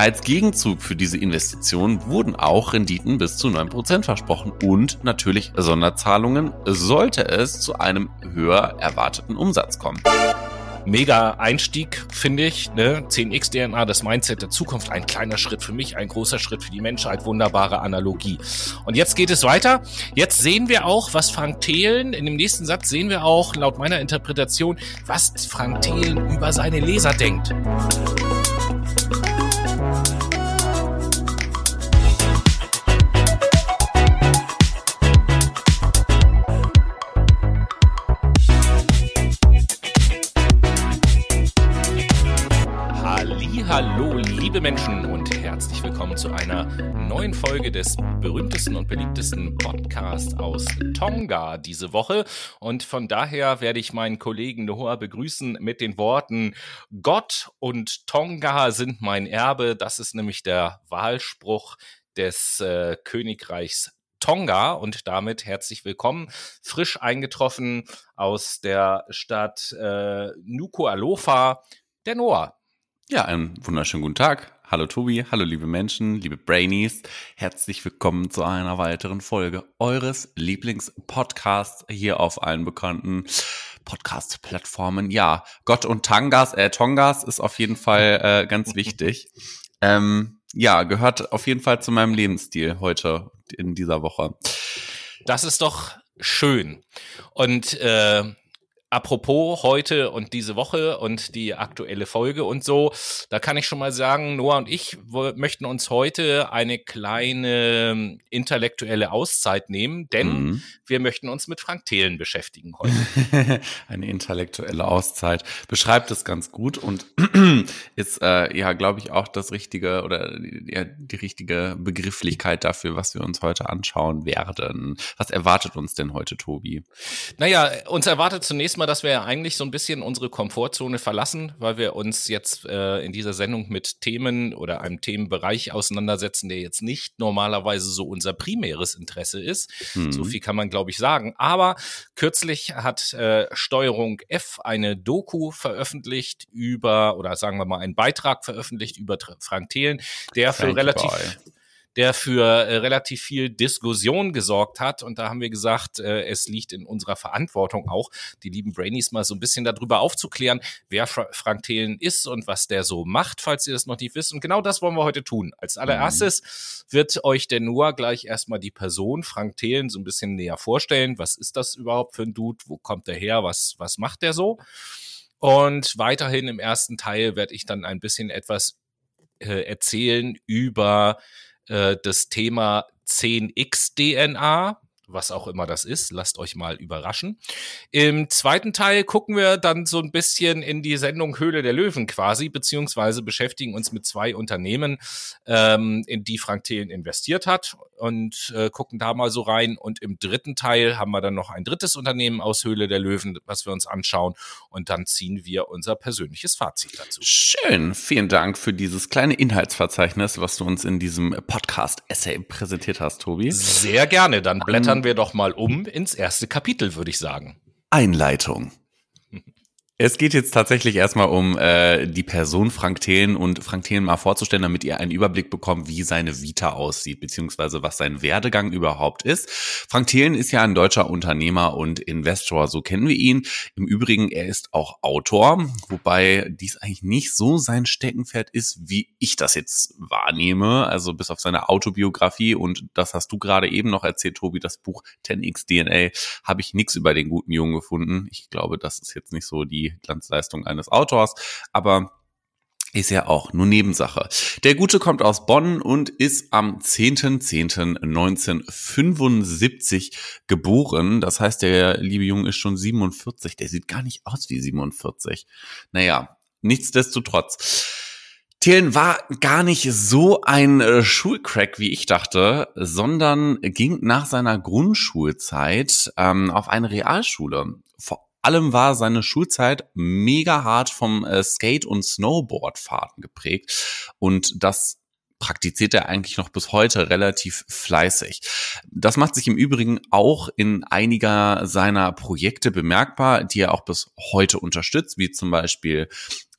Als Gegenzug für diese Investition wurden auch Renditen bis zu 9% versprochen und natürlich Sonderzahlungen, sollte es zu einem höher erwarteten Umsatz kommen mega Einstieg, finde ich. Ne? 10x DNA, das Mindset der Zukunft, ein kleiner Schritt für mich, ein großer Schritt für die Menschheit, wunderbare Analogie. Und jetzt geht es weiter. Jetzt sehen wir auch, was Frank Thelen, in dem nächsten Satz sehen wir auch, laut meiner Interpretation, was Frank Thelen über seine Leser denkt. Liebe Menschen und herzlich willkommen zu einer neuen Folge des berühmtesten und beliebtesten Podcasts aus Tonga diese Woche. Und von daher werde ich meinen Kollegen Noah begrüßen mit den Worten Gott und Tonga sind mein Erbe. Das ist nämlich der Wahlspruch des äh, Königreichs Tonga und damit herzlich willkommen. Frisch eingetroffen aus der Stadt äh, Nuku'alofa, der Noah. Ja, einen wunderschönen guten Tag. Hallo Tobi, hallo liebe Menschen, liebe Brainies. Herzlich willkommen zu einer weiteren Folge eures Lieblingspodcasts hier auf allen bekannten Podcast-Plattformen. Ja, Gott und Tangas, äh, Tongas ist auf jeden Fall äh, ganz wichtig. Ähm, ja, gehört auf jeden Fall zu meinem Lebensstil heute in dieser Woche. Das ist doch schön. Und äh, apropos heute und diese Woche und die aktuelle Folge und so, da kann ich schon mal sagen, Noah und ich möchten uns heute eine kleine ähm, intellektuelle Auszeit nehmen, denn mhm. wir möchten uns mit Frank Thelen beschäftigen heute. eine intellektuelle Auszeit beschreibt es ganz gut und ist äh, ja, glaube ich, auch das richtige oder ja, die richtige Begrifflichkeit dafür, was wir uns heute anschauen werden. Was erwartet uns denn heute, Tobi? Naja, uns erwartet zunächst mal, dass wir ja eigentlich so ein bisschen unsere Komfortzone verlassen, weil wir uns jetzt äh, in dieser Sendung mit Themen oder einem Themenbereich auseinandersetzen, der jetzt nicht normalerweise so unser primäres Interesse ist. Mhm. So viel kann man, glaube ich, sagen. Aber kürzlich hat äh, Steuerung F eine Doku veröffentlicht über, oder sagen wir mal, einen Beitrag veröffentlicht über Frank Thelen, der für relativ der für äh, relativ viel Diskussion gesorgt hat. Und da haben wir gesagt, äh, es liegt in unserer Verantwortung auch, die lieben Brainies mal so ein bisschen darüber aufzuklären, wer Fra Frank Thelen ist und was der so macht, falls ihr das noch nicht wisst. Und genau das wollen wir heute tun. Als allererstes mhm. wird euch der Noah gleich erstmal die Person Frank Thelen so ein bisschen näher vorstellen. Was ist das überhaupt für ein Dude? Wo kommt der her? Was, was macht der so? Und weiterhin im ersten Teil werde ich dann ein bisschen etwas äh, erzählen über äh, das Thema 10x-DNA was auch immer das ist. Lasst euch mal überraschen. Im zweiten Teil gucken wir dann so ein bisschen in die Sendung Höhle der Löwen quasi, beziehungsweise beschäftigen uns mit zwei Unternehmen, ähm, in die Frank Thelen investiert hat und äh, gucken da mal so rein. Und im dritten Teil haben wir dann noch ein drittes Unternehmen aus Höhle der Löwen, was wir uns anschauen. Und dann ziehen wir unser persönliches Fazit dazu. Schön. Vielen Dank für dieses kleine Inhaltsverzeichnis, was du uns in diesem Podcast-Essay präsentiert hast, Tobi. Sehr gerne. Dann blättern blättern wir doch mal um ins erste Kapitel, würde ich sagen. Einleitung. Es geht jetzt tatsächlich erstmal um äh, die Person Frank Thelen und Frank Thelen mal vorzustellen, damit ihr einen Überblick bekommt, wie seine Vita aussieht, beziehungsweise was sein Werdegang überhaupt ist. Frank Thelen ist ja ein deutscher Unternehmer und Investor, so kennen wir ihn. Im Übrigen, er ist auch Autor, wobei dies eigentlich nicht so sein Steckenpferd ist, wie ich das jetzt wahrnehme. Also bis auf seine Autobiografie und das hast du gerade eben noch erzählt, Tobi, das Buch 10x DNA, habe ich nichts über den guten Jungen gefunden. Ich glaube, das ist jetzt nicht so die Glanzleistung eines Autors, aber ist ja auch nur Nebensache. Der Gute kommt aus Bonn und ist am 10.10.1975 geboren. Das heißt, der liebe Junge ist schon 47. Der sieht gar nicht aus wie 47. Naja, nichtsdestotrotz. Thelen war gar nicht so ein äh, Schulcrack, wie ich dachte, sondern ging nach seiner Grundschulzeit ähm, auf eine Realschule. Vor allem war seine Schulzeit mega hart vom äh, Skate- und Snowboardfahrten geprägt. Und das praktiziert er eigentlich noch bis heute relativ fleißig. Das macht sich im Übrigen auch in einiger seiner Projekte bemerkbar, die er auch bis heute unterstützt, wie zum Beispiel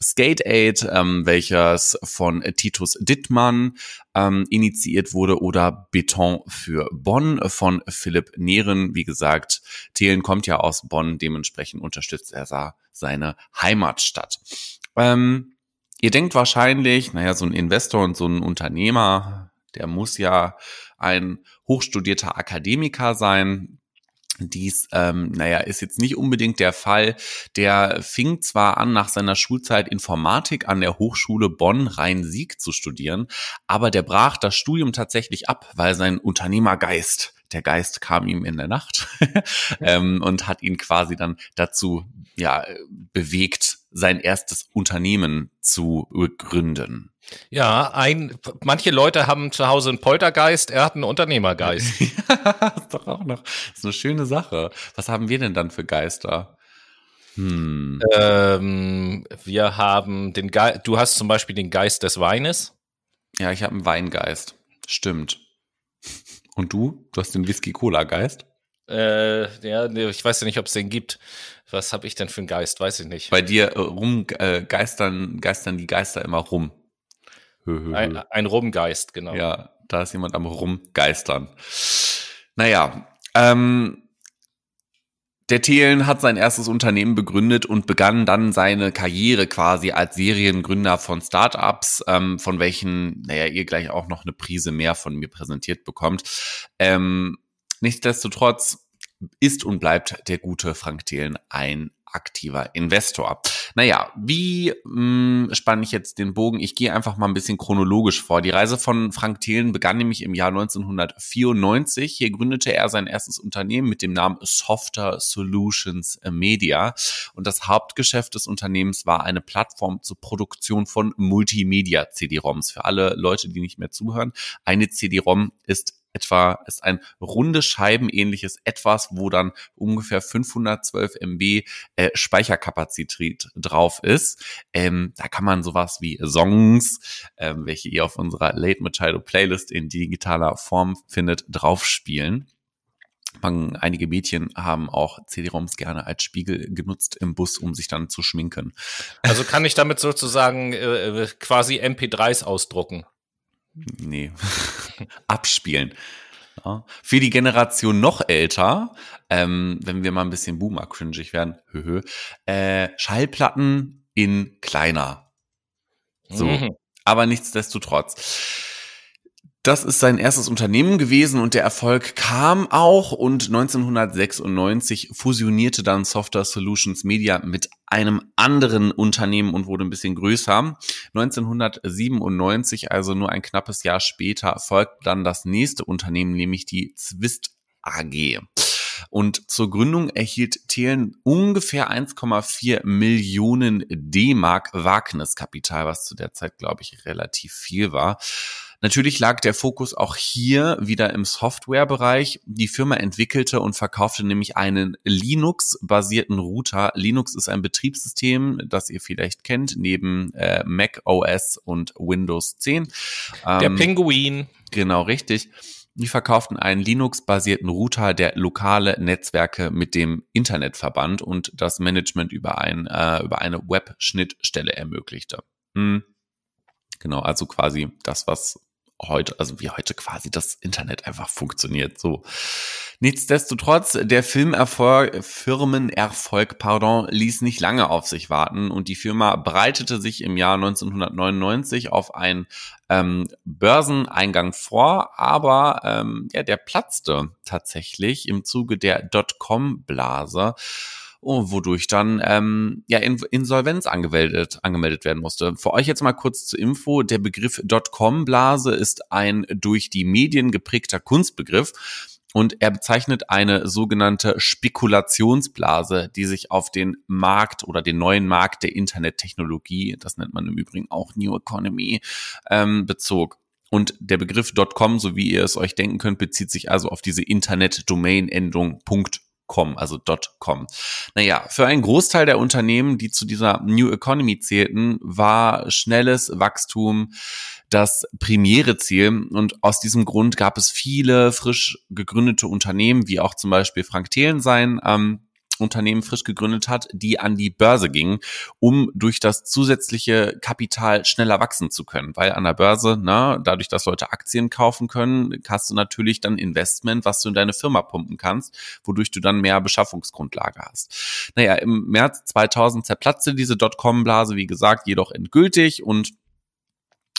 Skate Aid, ähm, welches von Titus Dittmann ähm, initiiert wurde, oder Beton für Bonn von Philipp Nehren. Wie gesagt, Thelen kommt ja aus Bonn, dementsprechend unterstützt er seine Heimatstadt. Ähm, ihr denkt wahrscheinlich, naja, so ein Investor und so ein Unternehmer, der muss ja ein hochstudierter Akademiker sein. Dies, ähm, naja, ist jetzt nicht unbedingt der Fall. Der fing zwar an, nach seiner Schulzeit Informatik an der Hochschule Bonn-Rhein-Sieg zu studieren, aber der brach das Studium tatsächlich ab, weil sein Unternehmergeist der Geist kam ihm in der Nacht ähm, und hat ihn quasi dann dazu ja bewegt, sein erstes Unternehmen zu gründen. Ja, ein, manche Leute haben zu Hause einen Poltergeist, er hat einen Unternehmergeist. ja, ist doch auch noch, ist eine schöne Sache. Was haben wir denn dann für Geister? Hm. Ähm, wir haben den Geist, du hast zum Beispiel den Geist des Weines. Ja, ich habe einen Weingeist. Stimmt. Und du? Du hast den Whisky-Cola-Geist? Äh, ja, ich weiß ja nicht, ob es den gibt. Was habe ich denn für einen Geist? Weiß ich nicht. Bei dir äh, äh, geistern, geistern die Geister immer rum. Ein, ein Rumgeist, genau. Ja, da ist jemand am Rumgeistern. Naja, ähm, der Thelen hat sein erstes Unternehmen begründet und begann dann seine Karriere quasi als Seriengründer von Startups, ähm, von welchen, naja, ihr gleich auch noch eine Prise mehr von mir präsentiert bekommt. Ähm, nichtsdestotrotz ist und bleibt der gute Frank Thelen ein aktiver Investor. Naja, wie mh, hm, spanne ich jetzt den Bogen? Ich gehe einfach mal ein bisschen chronologisch vor. Die Reise von Frank Thelen begann nämlich im Jahr 1994. Hier gründete er sein erstes Unternehmen mit dem Namen Softer Solutions Media. Und das Hauptgeschäft des Unternehmens war eine Plattform zur Produktion von Multimedia-CD-ROMs. Für alle Leute, die nicht mehr zuhören, eine CD-ROM ist etwa ist ein runde Scheiben ähnliches etwas, wo dann ungefähr 512 MB äh, Speicherkapazität drauf ist. Ähm, da kann man sowas wie Songs, ähm, welche ihr auf unserer Late Machado Playlist in digitaler Form findet, draufspielen. Man, einige Mädchen haben auch CD-ROMs gerne als Spiegel genutzt im Bus, um sich dann zu schminken. Also kann ich damit sozusagen äh, quasi MP3s ausdrucken? Nee, abspielen. Ja. Für die Generation noch älter, ähm, wenn wir mal ein bisschen boomer-cringig werden, höhö, äh, Schallplatten in kleiner. So. Mhm. Aber nichtsdestotrotz. Das ist sein erstes Unternehmen gewesen und der Erfolg kam auch und 1996 fusionierte dann Software Solutions Media mit einem anderen Unternehmen und wurde ein bisschen größer. 1997, also nur ein knappes Jahr später, folgt dann das nächste Unternehmen, nämlich die Zwist AG. Und zur Gründung erhielt Thelen ungefähr 1,4 Millionen D-Mark Wagniskapital, was zu der Zeit, glaube ich, relativ viel war. Natürlich lag der Fokus auch hier wieder im Softwarebereich. Die Firma entwickelte und verkaufte nämlich einen Linux-basierten Router. Linux ist ein Betriebssystem, das ihr vielleicht kennt, neben äh, Mac OS und Windows 10. Der ähm, Pinguin. Genau, richtig. Die verkauften einen Linux-basierten Router, der lokale Netzwerke mit dem Internet verband und das Management über, ein, äh, über eine Web-Schnittstelle ermöglichte. Hm. Genau, also quasi das, was heute, also wie heute quasi das Internet einfach funktioniert. So. Nichtsdestotrotz, der Filmerfolg, Firmenerfolg, pardon, ließ nicht lange auf sich warten und die Firma bereitete sich im Jahr 1999 auf einen ähm, Börseneingang vor, aber ähm, ja, der platzte tatsächlich im Zuge der Dotcom-Blase wodurch dann ähm, ja in Insolvenz angemeldet, angemeldet werden musste. Für euch jetzt mal kurz zur Info, der Begriff Dotcom-Blase ist ein durch die Medien geprägter Kunstbegriff. Und er bezeichnet eine sogenannte Spekulationsblase, die sich auf den Markt oder den neuen Markt der Internettechnologie, das nennt man im Übrigen auch New Economy, ähm, bezog. Und der Begriff .com, so wie ihr es euch denken könnt, bezieht sich also auf diese Internet-Domain-Endung Com, also .com. Naja, für einen Großteil der Unternehmen, die zu dieser New Economy zählten, war schnelles Wachstum das primäre Ziel. Und aus diesem Grund gab es viele frisch gegründete Unternehmen, wie auch zum Beispiel Frank Thelen sein, ähm, Unternehmen frisch gegründet hat, die an die Börse gingen, um durch das zusätzliche Kapital schneller wachsen zu können. Weil an der Börse, na, dadurch, dass Leute Aktien kaufen können, hast du natürlich dann Investment, was du in deine Firma pumpen kannst, wodurch du dann mehr Beschaffungsgrundlage hast. Naja, im März 2000 zerplatzte diese Dotcom-Blase, wie gesagt, jedoch endgültig und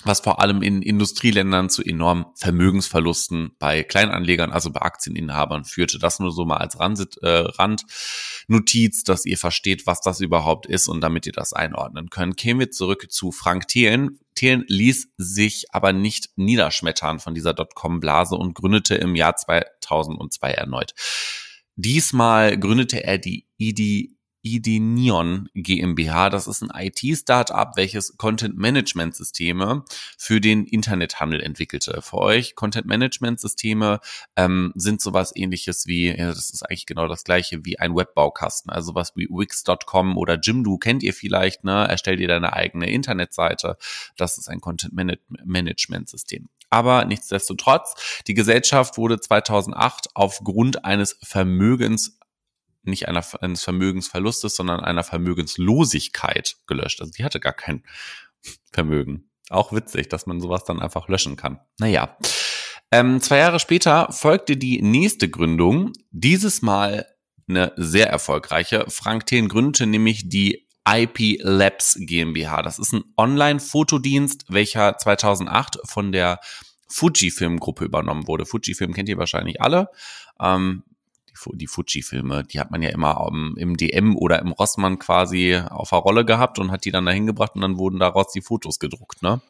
was vor allem in Industrieländern zu enormen Vermögensverlusten bei Kleinanlegern, also bei Aktieninhabern führte. Das nur so mal als äh, Randnotiz, dass ihr versteht, was das überhaupt ist und damit ihr das einordnen könnt. Kämen wir zurück zu Frank Thelen. Thelen ließ sich aber nicht niederschmettern von dieser Dotcom-Blase und gründete im Jahr 2002 erneut. Diesmal gründete er die ID Idenion GmbH. Das ist ein IT-Startup, welches Content-Management-Systeme für den Internethandel entwickelte. Für euch Content-Management-Systeme ähm, sind sowas ähnliches wie, ja, das ist eigentlich genau das gleiche wie ein Webbaukasten. Also was wie Wix.com oder Jimdo kennt ihr vielleicht, ne? Erstellt ihr deine eigene Internetseite. Das ist ein Content-Management-System. Aber nichtsdestotrotz, die Gesellschaft wurde 2008 aufgrund eines Vermögens nicht einer, eines Vermögensverlustes, sondern einer Vermögenslosigkeit gelöscht. Also die hatte gar kein Vermögen. Auch witzig, dass man sowas dann einfach löschen kann. Naja. Ähm, zwei Jahre später folgte die nächste Gründung. Dieses Mal eine sehr erfolgreiche. Frank Thelen gründete nämlich die IP Labs GmbH. Das ist ein Online-Fotodienst, welcher 2008 von der Fujifilm-Gruppe übernommen wurde. Fujifilm kennt ihr wahrscheinlich alle. Ähm, die Fuji-Filme, die hat man ja immer um, im DM oder im Rossmann quasi auf der Rolle gehabt und hat die dann dahin gebracht und dann wurden daraus die Fotos gedruckt, ne?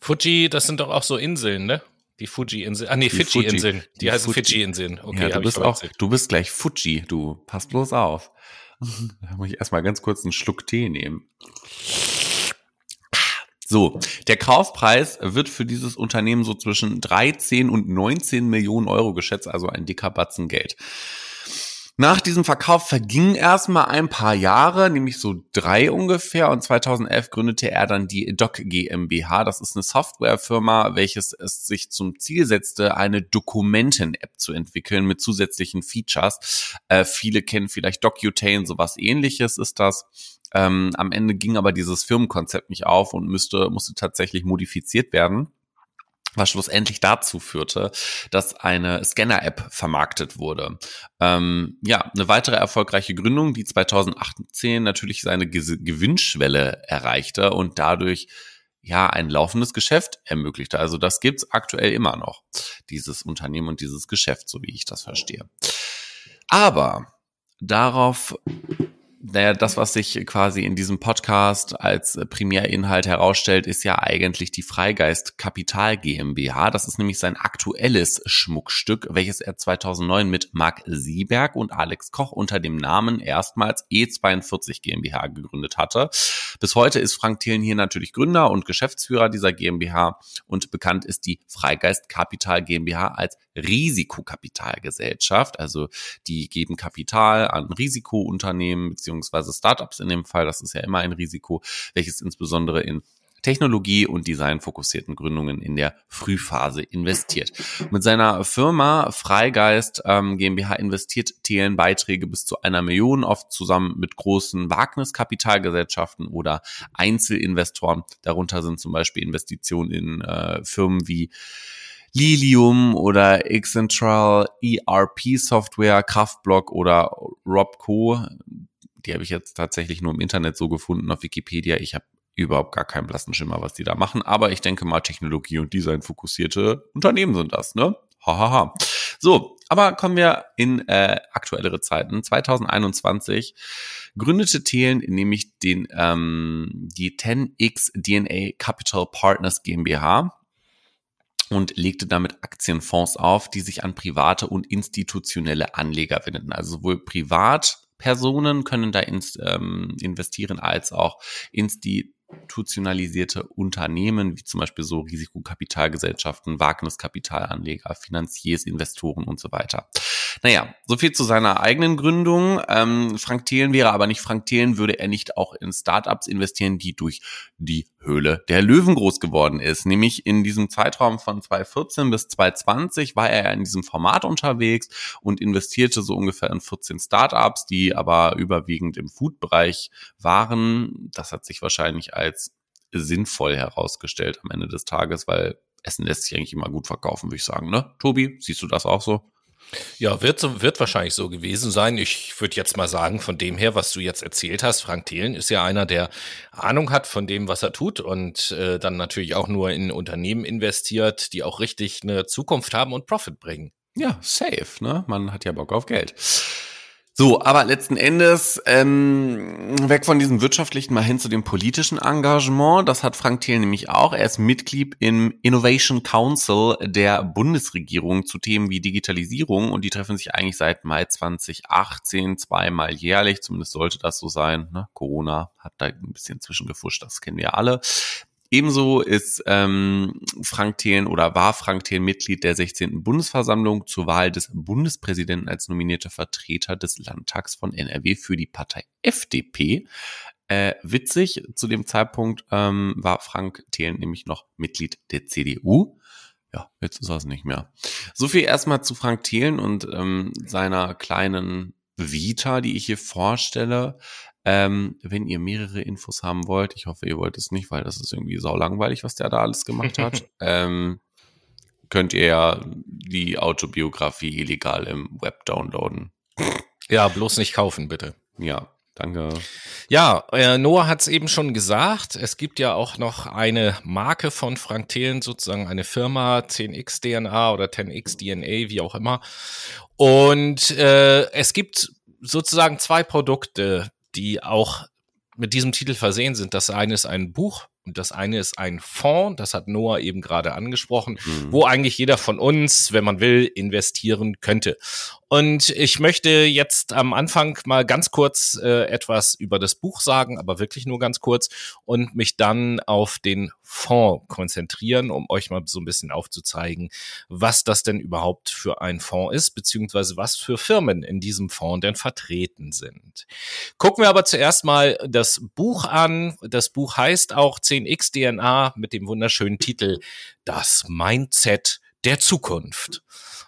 Fuji, das sind doch auch so Inseln, ne? Die Fuji-Inseln. Ah, nee, Fidschi-Inseln. Die, die, heißen Fidschi-Inseln. Okay, ja, du bist auch, du bist gleich Fuji, du. Pass bloß auf. Da muss ich erstmal ganz kurz einen Schluck Tee nehmen. So, der Kaufpreis wird für dieses Unternehmen so zwischen 13 und 19 Millionen Euro geschätzt, also ein dicker Batzen Geld. Nach diesem Verkauf vergingen erstmal ein paar Jahre, nämlich so drei ungefähr, und 2011 gründete er dann die Doc GmbH. Das ist eine Softwarefirma, welches es sich zum Ziel setzte, eine Dokumenten-App zu entwickeln mit zusätzlichen Features. Äh, viele kennen vielleicht Docutane, sowas ähnliches ist das. Ähm, am Ende ging aber dieses Firmenkonzept nicht auf und müsste, musste tatsächlich modifiziert werden was schlussendlich dazu führte, dass eine Scanner-App vermarktet wurde. Ähm, ja, eine weitere erfolgreiche Gründung, die 2018 natürlich seine Gewinnschwelle erreichte und dadurch ja ein laufendes Geschäft ermöglichte. Also das gibt's aktuell immer noch, dieses Unternehmen und dieses Geschäft, so wie ich das verstehe. Aber darauf naja, das, was sich quasi in diesem Podcast als Primärinhalt herausstellt, ist ja eigentlich die Freigeist Kapital GmbH. Das ist nämlich sein aktuelles Schmuckstück, welches er 2009 mit Marc Sieberg und Alex Koch unter dem Namen erstmals E42 GmbH gegründet hatte. Bis heute ist Frank Thelen hier natürlich Gründer und Geschäftsführer dieser GmbH und bekannt ist die Freigeist Kapital GmbH als Risikokapitalgesellschaft. Also die geben Kapital an Risikounternehmen beziehungsweise Startups in dem Fall. Das ist ja immer ein Risiko, welches insbesondere in Technologie- und designfokussierten Gründungen in der Frühphase investiert. Mit seiner Firma Freigeist ähm, GmbH investiert TN Beiträge bis zu einer Million, oft zusammen mit großen Wagniskapitalgesellschaften oder Einzelinvestoren. Darunter sind zum Beispiel Investitionen in äh, Firmen wie Lilium oder Xcentral ERP Software, Kraftblock oder Robco. Die habe ich jetzt tatsächlich nur im Internet so gefunden auf Wikipedia. Ich habe überhaupt gar keinen blassen Schimmer, was die da machen. Aber ich denke mal, Technologie und Design fokussierte Unternehmen sind das, ne? Hahaha. Ha, ha. So, aber kommen wir in äh, aktuellere Zeiten. 2021 gründete Thelen nämlich den ähm, die 10x DNA Capital Partners GmbH und legte damit Aktienfonds auf, die sich an private und institutionelle Anleger wendeten. Also sowohl Privatpersonen können da ins, ähm, investieren als auch institutionalisierte Unternehmen, wie zum Beispiel so Risikokapitalgesellschaften, Wagniskapitalanleger, Finanziers, Investoren und so weiter. Naja, so viel zu seiner eigenen Gründung. Ähm, Frank Thelen wäre aber nicht Frank Thelen, würde er nicht auch in Startups investieren, die durch die Höhle der Löwen groß geworden ist. Nämlich in diesem Zeitraum von 2014 bis 2020 war er in diesem Format unterwegs und investierte so ungefähr in 14 Startups, die aber überwiegend im Food-Bereich waren. Das hat sich wahrscheinlich als sinnvoll herausgestellt am Ende des Tages, weil Essen lässt sich eigentlich immer gut verkaufen, würde ich sagen. Ne? Tobi, siehst du das auch so? Ja, wird, so, wird wahrscheinlich so gewesen sein. Ich würde jetzt mal sagen, von dem her, was du jetzt erzählt hast, Frank Thelen ist ja einer, der Ahnung hat von dem, was er tut und äh, dann natürlich auch nur in Unternehmen investiert, die auch richtig eine Zukunft haben und Profit bringen. Ja, safe, ne? Man hat ja Bock auf Geld. So, aber letzten Endes ähm, weg von diesem wirtschaftlichen mal hin zu dem politischen Engagement. Das hat Frank Thiel nämlich auch. Er ist Mitglied im Innovation Council der Bundesregierung zu Themen wie Digitalisierung und die treffen sich eigentlich seit Mai 2018 zweimal jährlich. Zumindest sollte das so sein. Ne? Corona hat da ein bisschen zwischengefuscht, das kennen wir alle. Ebenso ist ähm, Frank Thelen oder war Frank Thelen Mitglied der 16. Bundesversammlung zur Wahl des Bundespräsidenten als nominierter Vertreter des Landtags von NRW für die Partei FDP. Äh, witzig, zu dem Zeitpunkt ähm, war Frank Thelen nämlich noch Mitglied der CDU. Ja, jetzt ist er es nicht mehr. So viel erstmal zu Frank Thelen und ähm, seiner kleinen Vita, die ich hier vorstelle. Ähm, wenn ihr mehrere Infos haben wollt, ich hoffe, ihr wollt es nicht, weil das ist irgendwie sau langweilig, was der da alles gemacht hat, ähm, könnt ihr ja die Autobiografie illegal im Web downloaden. Ja, bloß nicht kaufen, bitte. Ja, danke. Ja, äh, Noah hat es eben schon gesagt. Es gibt ja auch noch eine Marke von Frank Thelen, sozusagen eine Firma, 10x DNA oder 10x DNA, wie auch immer. Und äh, es gibt sozusagen zwei Produkte, die auch mit diesem Titel versehen sind. Das eine ist ein Buch und das eine ist ein Fonds, das hat Noah eben gerade angesprochen, mhm. wo eigentlich jeder von uns, wenn man will, investieren könnte. Und ich möchte jetzt am Anfang mal ganz kurz äh, etwas über das Buch sagen, aber wirklich nur ganz kurz und mich dann auf den Fonds konzentrieren, um euch mal so ein bisschen aufzuzeigen, was das denn überhaupt für ein Fonds ist, beziehungsweise was für Firmen in diesem Fonds denn vertreten sind. Gucken wir aber zuerst mal das Buch an. Das Buch heißt auch 10x DNA mit dem wunderschönen Titel Das Mindset der Zukunft.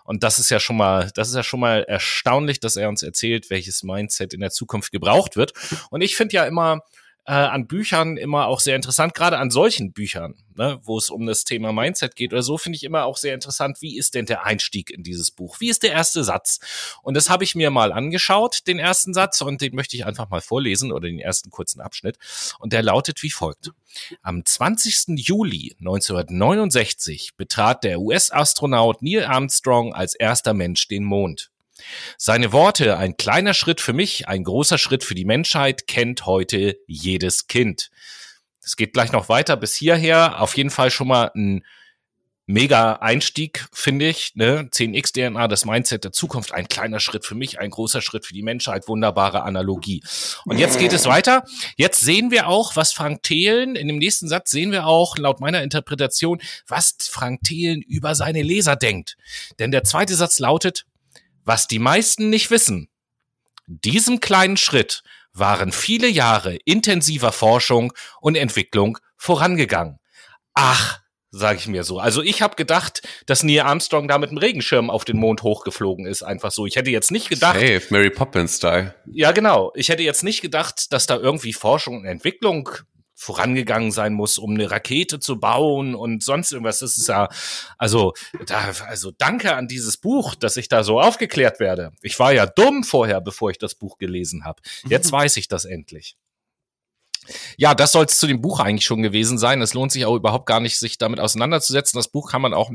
Und das ist ja schon mal, das ist ja schon mal erstaunlich, dass er uns erzählt, welches Mindset in der Zukunft gebraucht wird. Und ich finde ja immer, äh, an Büchern immer auch sehr interessant, gerade an solchen Büchern, ne, wo es um das Thema Mindset geht oder so, finde ich immer auch sehr interessant, wie ist denn der Einstieg in dieses Buch? Wie ist der erste Satz? Und das habe ich mir mal angeschaut, den ersten Satz, und den möchte ich einfach mal vorlesen oder den ersten kurzen Abschnitt. Und der lautet wie folgt. Am 20. Juli 1969 betrat der US-Astronaut Neil Armstrong als erster Mensch den Mond. Seine Worte, ein kleiner Schritt für mich, ein großer Schritt für die Menschheit, kennt heute jedes Kind. Es geht gleich noch weiter bis hierher. Auf jeden Fall schon mal ein mega Einstieg, finde ich. Ne? 10x DNA, das Mindset der Zukunft, ein kleiner Schritt für mich, ein großer Schritt für die Menschheit, wunderbare Analogie. Und jetzt geht es weiter. Jetzt sehen wir auch, was Frank Thelen, in dem nächsten Satz sehen wir auch, laut meiner Interpretation, was Frank Thelen über seine Leser denkt. Denn der zweite Satz lautet, was die meisten nicht wissen, diesem kleinen Schritt waren viele Jahre intensiver Forschung und Entwicklung vorangegangen. Ach, sage ich mir so. Also ich habe gedacht, dass Neil Armstrong da mit dem Regenschirm auf den Mond hochgeflogen ist, einfach so. Ich hätte jetzt nicht gedacht. Hey, Mary Poppins Style. Ja, genau. Ich hätte jetzt nicht gedacht, dass da irgendwie Forschung und Entwicklung vorangegangen sein muss, um eine Rakete zu bauen und sonst irgendwas. Das ist ja, also, da, also danke an dieses Buch, dass ich da so aufgeklärt werde. Ich war ja dumm vorher, bevor ich das Buch gelesen habe. Jetzt weiß ich das endlich. Ja, das soll es zu dem Buch eigentlich schon gewesen sein. Es lohnt sich auch überhaupt gar nicht, sich damit auseinanderzusetzen. Das Buch kann man auch,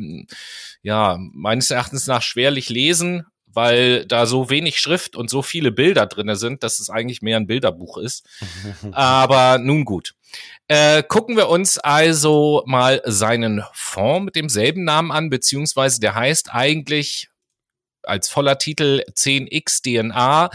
ja, meines Erachtens nach schwerlich lesen weil da so wenig Schrift und so viele Bilder drinne sind, dass es eigentlich mehr ein Bilderbuch ist. Aber nun gut. Äh, gucken wir uns also mal seinen Fonds mit demselben Namen an, beziehungsweise der heißt eigentlich als voller Titel 10x DNA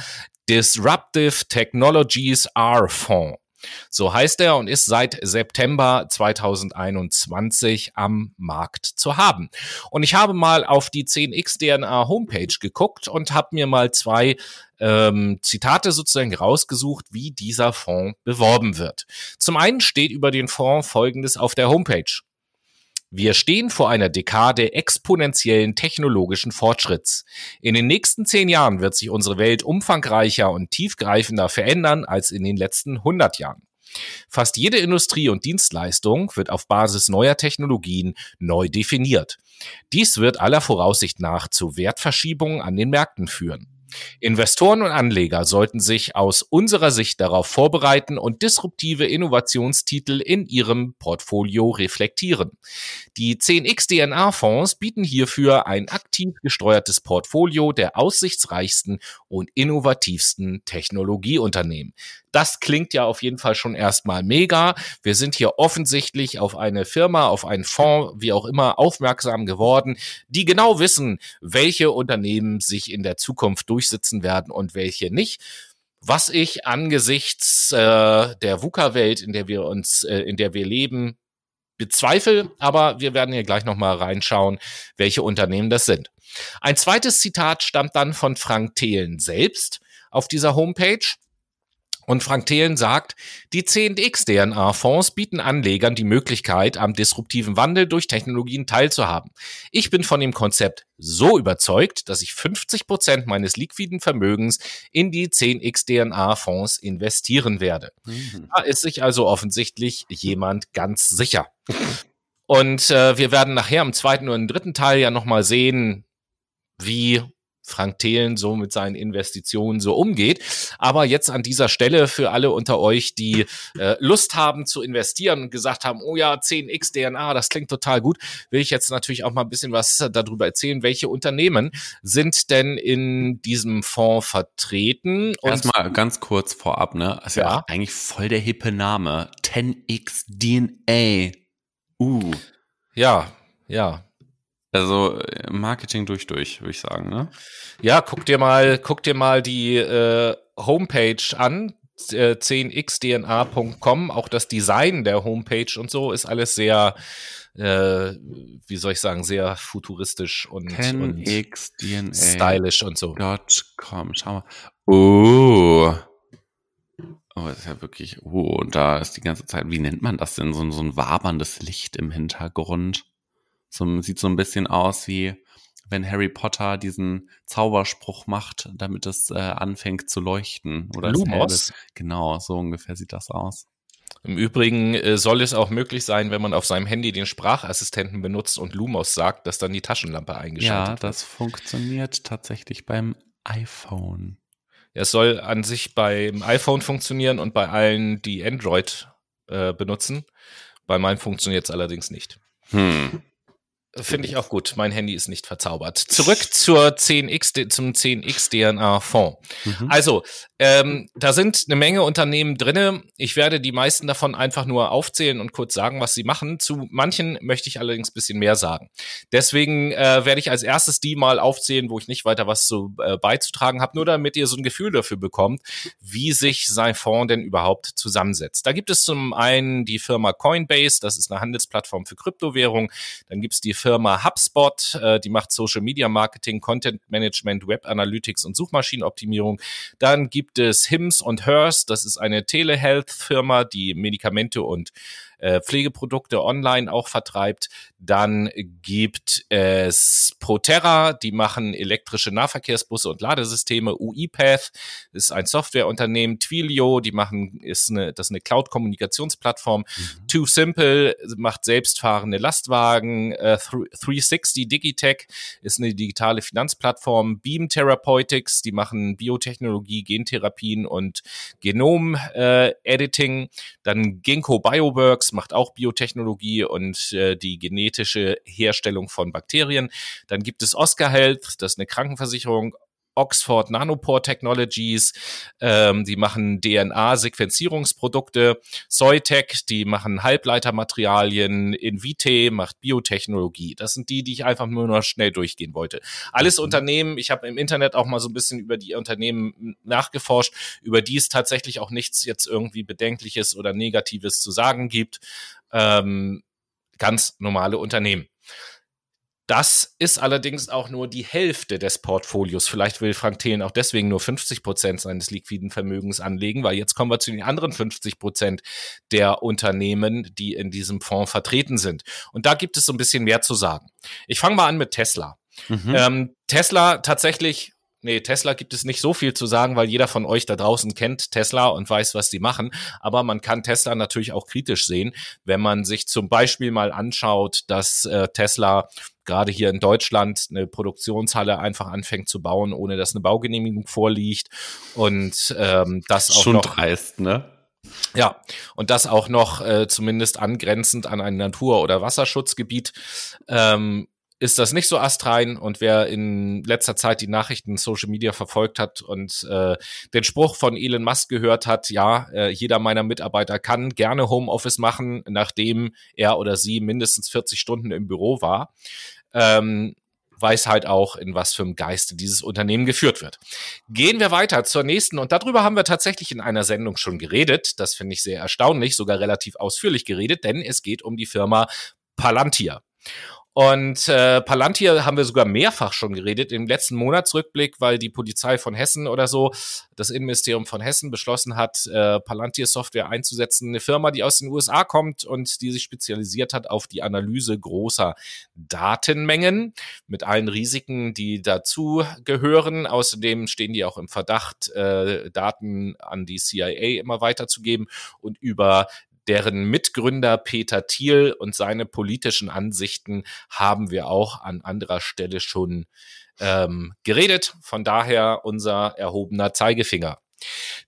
Disruptive Technologies R Fonds. So heißt er und ist seit September 2021 am Markt zu haben. Und ich habe mal auf die 10x DNA Homepage geguckt und habe mir mal zwei ähm, Zitate sozusagen rausgesucht, wie dieser Fonds beworben wird. Zum einen steht über den Fonds Folgendes auf der Homepage. Wir stehen vor einer Dekade exponentiellen technologischen Fortschritts. In den nächsten zehn Jahren wird sich unsere Welt umfangreicher und tiefgreifender verändern als in den letzten 100 Jahren. Fast jede Industrie und Dienstleistung wird auf Basis neuer Technologien neu definiert. Dies wird aller Voraussicht nach zu Wertverschiebungen an den Märkten führen. Investoren und Anleger sollten sich aus unserer Sicht darauf vorbereiten und disruptive Innovationstitel in ihrem Portfolio reflektieren. Die 10x DNA-Fonds bieten hierfür ein aktiv gesteuertes Portfolio der aussichtsreichsten und innovativsten Technologieunternehmen. Das klingt ja auf jeden Fall schon erstmal mega. Wir sind hier offensichtlich auf eine Firma, auf einen Fonds, wie auch immer, aufmerksam geworden, die genau wissen, welche Unternehmen sich in der Zukunft durchsetzen werden und welche nicht was ich angesichts äh, der VUCA-Welt, in der wir uns, äh, in der wir leben, bezweifle. Aber wir werden hier gleich nochmal reinschauen, welche Unternehmen das sind. Ein zweites Zitat stammt dann von Frank Thelen selbst auf dieser Homepage. Und Frank Thelen sagt, die 10x-DNA-Fonds bieten Anlegern die Möglichkeit, am disruptiven Wandel durch Technologien teilzuhaben. Ich bin von dem Konzept so überzeugt, dass ich 50 Prozent meines liquiden Vermögens in die 10x-DNA-Fonds investieren werde. Mhm. Da ist sich also offensichtlich jemand ganz sicher. Und äh, wir werden nachher im zweiten oder im dritten Teil ja nochmal sehen, wie Frank Thelen so mit seinen Investitionen so umgeht. Aber jetzt an dieser Stelle für alle unter euch, die äh, Lust haben zu investieren und gesagt haben, oh ja, 10x DNA, das klingt total gut, will ich jetzt natürlich auch mal ein bisschen was darüber erzählen, welche Unternehmen sind denn in diesem Fonds vertreten. Erstmal ganz kurz vorab, ne? Also ja. eigentlich voll der hippe Name. 10x DNA. Uh. Ja, ja. Also äh, Marketing durch durch, würde ich sagen, ne? Ja, guck dir mal, guck dir mal die äh, Homepage an, äh, 10xdna.com. Auch das Design der Homepage und so ist alles sehr, äh, wie soll ich sagen, sehr futuristisch und, und stylish und so. .com. Schau mal. Oh. Oh, das ist ja wirklich, oh, und da ist die ganze Zeit, wie nennt man das denn? So, so ein waberndes Licht im Hintergrund. So, sieht so ein bisschen aus wie wenn Harry Potter diesen Zauberspruch macht, damit es äh, anfängt zu leuchten. Oder Lumos? Genau, so ungefähr sieht das aus. Im Übrigen äh, soll es auch möglich sein, wenn man auf seinem Handy den Sprachassistenten benutzt und Lumos sagt, dass dann die Taschenlampe eingeschaltet wird. Ja, das wird. funktioniert tatsächlich beim iPhone. Es soll an sich beim iPhone funktionieren und bei allen, die Android äh, benutzen. Bei meinem funktioniert es allerdings nicht. Hm. Finde ich auch gut. Mein Handy ist nicht verzaubert. Zurück zur 10x, zum 10x DNA Fonds. Mhm. Also, ähm, da sind eine Menge Unternehmen drinne. Ich werde die meisten davon einfach nur aufzählen und kurz sagen, was sie machen. Zu manchen möchte ich allerdings ein bisschen mehr sagen. Deswegen äh, werde ich als erstes die mal aufzählen, wo ich nicht weiter was zu äh, beizutragen habe, nur damit ihr so ein Gefühl dafür bekommt, wie sich sein Fonds denn überhaupt zusammensetzt. Da gibt es zum einen die Firma Coinbase, das ist eine Handelsplattform für Kryptowährung. Dann gibt es die Firma HubSpot, äh, die macht Social Media Marketing, Content Management, Web Analytics und Suchmaschinenoptimierung. Dann gibt es Hims und Hers, das ist eine Telehealth-Firma, die Medikamente und äh, Pflegeprodukte online auch vertreibt. Dann gibt es Proterra, die machen elektrische Nahverkehrsbusse und Ladesysteme. UiPath ist ein Softwareunternehmen. Twilio, die machen, ist eine, das ist eine Cloud-Kommunikationsplattform. Mhm. Too Simple macht selbstfahrende Lastwagen. Äh, 360 Digitech ist eine digitale Finanzplattform. Beam Therapeutics, die machen Biotechnologie, Gentherapien und Genom-Editing. Äh, Dann Ginkgo Bioworks macht auch Biotechnologie und äh, die genetische Herstellung von Bakterien. Dann gibt es Oscar Health, das ist eine Krankenversicherung. Oxford Nanopore Technologies, ähm, die machen DNA-Sequenzierungsprodukte, Soytech, die machen Halbleitermaterialien, Invite macht Biotechnologie. Das sind die, die ich einfach nur noch schnell durchgehen wollte. Alles mhm. Unternehmen, ich habe im Internet auch mal so ein bisschen über die Unternehmen nachgeforscht, über die es tatsächlich auch nichts jetzt irgendwie Bedenkliches oder Negatives zu sagen gibt. Ähm, ganz normale Unternehmen. Das ist allerdings auch nur die Hälfte des Portfolios. Vielleicht will Frank Thelen auch deswegen nur 50 Prozent seines liquiden Vermögens anlegen, weil jetzt kommen wir zu den anderen 50 Prozent der Unternehmen, die in diesem Fonds vertreten sind. Und da gibt es so ein bisschen mehr zu sagen. Ich fange mal an mit Tesla. Mhm. Ähm, Tesla tatsächlich Nee, Tesla gibt es nicht so viel zu sagen, weil jeder von euch da draußen kennt Tesla und weiß, was die machen. Aber man kann Tesla natürlich auch kritisch sehen, wenn man sich zum Beispiel mal anschaut, dass äh, Tesla gerade hier in Deutschland eine Produktionshalle einfach anfängt zu bauen, ohne dass eine Baugenehmigung vorliegt und ähm, das auch Schon noch dreist, ne? Ja, und das auch noch äh, zumindest angrenzend an ein Natur- oder Wasserschutzgebiet. Ähm, ist das nicht so astrein und wer in letzter Zeit die Nachrichten Social Media verfolgt hat und äh, den Spruch von Elon Musk gehört hat, ja, äh, jeder meiner Mitarbeiter kann gerne Homeoffice machen, nachdem er oder sie mindestens 40 Stunden im Büro war, ähm, weiß halt auch, in was für einem Geiste dieses Unternehmen geführt wird. Gehen wir weiter zur nächsten und darüber haben wir tatsächlich in einer Sendung schon geredet. Das finde ich sehr erstaunlich, sogar relativ ausführlich geredet, denn es geht um die Firma Palantir. Und äh, Palantir haben wir sogar mehrfach schon geredet im letzten Monatsrückblick, weil die Polizei von Hessen oder so, das Innenministerium von Hessen beschlossen hat, äh, Palantir Software einzusetzen. Eine Firma, die aus den USA kommt und die sich spezialisiert hat auf die Analyse großer Datenmengen mit allen Risiken, die dazu gehören. Außerdem stehen die auch im Verdacht, äh, Daten an die CIA immer weiterzugeben und über deren Mitgründer Peter Thiel und seine politischen Ansichten haben wir auch an anderer Stelle schon ähm, geredet. Von daher unser erhobener Zeigefinger.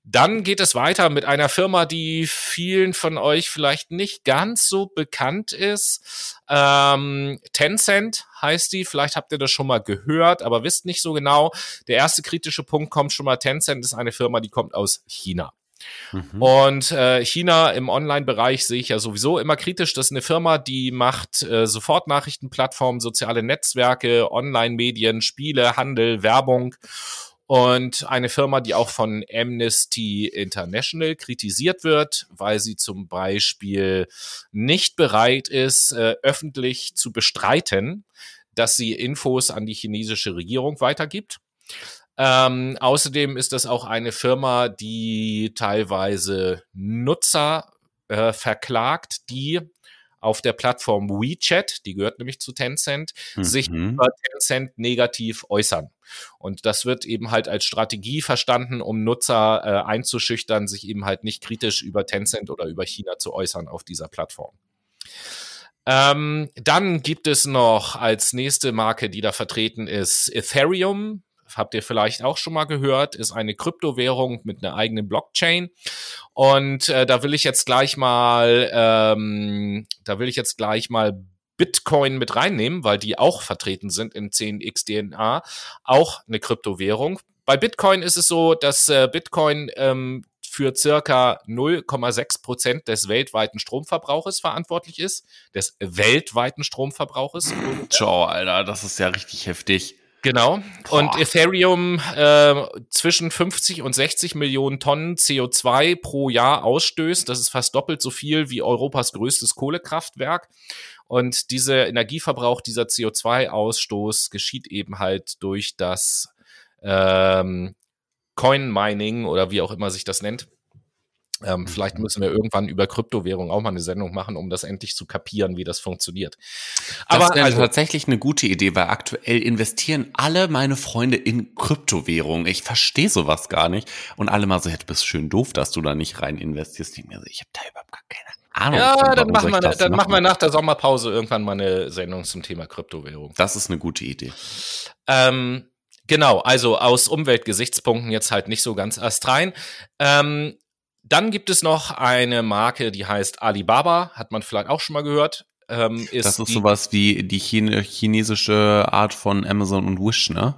Dann geht es weiter mit einer Firma, die vielen von euch vielleicht nicht ganz so bekannt ist. Ähm, Tencent heißt die. Vielleicht habt ihr das schon mal gehört, aber wisst nicht so genau. Der erste kritische Punkt kommt schon mal. Tencent ist eine Firma, die kommt aus China. Mhm. Und äh, China im Online-Bereich sehe ich ja sowieso immer kritisch. Das ist eine Firma, die macht äh, Sofortnachrichtenplattformen, soziale Netzwerke, Online-Medien, Spiele, Handel, Werbung. Und eine Firma, die auch von Amnesty International kritisiert wird, weil sie zum Beispiel nicht bereit ist, äh, öffentlich zu bestreiten, dass sie Infos an die chinesische Regierung weitergibt. Ähm, außerdem ist das auch eine Firma, die teilweise Nutzer äh, verklagt, die auf der Plattform WeChat, die gehört nämlich zu Tencent, mhm. sich über Tencent negativ äußern. Und das wird eben halt als Strategie verstanden, um Nutzer äh, einzuschüchtern, sich eben halt nicht kritisch über Tencent oder über China zu äußern auf dieser Plattform. Ähm, dann gibt es noch als nächste Marke, die da vertreten ist, Ethereum habt ihr vielleicht auch schon mal gehört, ist eine Kryptowährung mit einer eigenen Blockchain. Und äh, da will ich jetzt gleich mal, ähm, da will ich jetzt gleich mal Bitcoin mit reinnehmen, weil die auch vertreten sind in 10x DNA, auch eine Kryptowährung. Bei Bitcoin ist es so, dass äh, Bitcoin ähm, für circa 0,6 Prozent des weltweiten Stromverbrauches verantwortlich ist, des weltweiten Stromverbrauches. Ciao, Alter, das ist ja richtig heftig. Genau. Boah. Und Ethereum äh, zwischen 50 und 60 Millionen Tonnen CO2 pro Jahr ausstößt. Das ist fast doppelt so viel wie Europas größtes Kohlekraftwerk. Und dieser Energieverbrauch, dieser CO2-Ausstoß geschieht eben halt durch das ähm, Coin Mining oder wie auch immer sich das nennt. Ähm, mhm. vielleicht müssen wir irgendwann über Kryptowährung auch mal eine Sendung machen, um das endlich zu kapieren, wie das funktioniert. Aber das wäre also, tatsächlich eine gute Idee, weil aktuell investieren alle meine Freunde in Kryptowährung. Ich verstehe sowas gar nicht. Und alle mal so, hey, du bist schön doof, dass du da nicht rein investierst. Ich, mir so, ich habe da überhaupt gar keine Ahnung. Ja, dann machen wir, dann machen wir nach der Sommerpause irgendwann mal eine Sendung zum Thema Kryptowährung. Das ist eine gute Idee. Ähm, Genau, also aus Umweltgesichtspunkten jetzt halt nicht so ganz astrein. Ähm, dann gibt es noch eine Marke, die heißt Alibaba, hat man vielleicht auch schon mal gehört. Ähm, ist das ist sowas wie die Chine chinesische Art von Amazon und Wish, ne?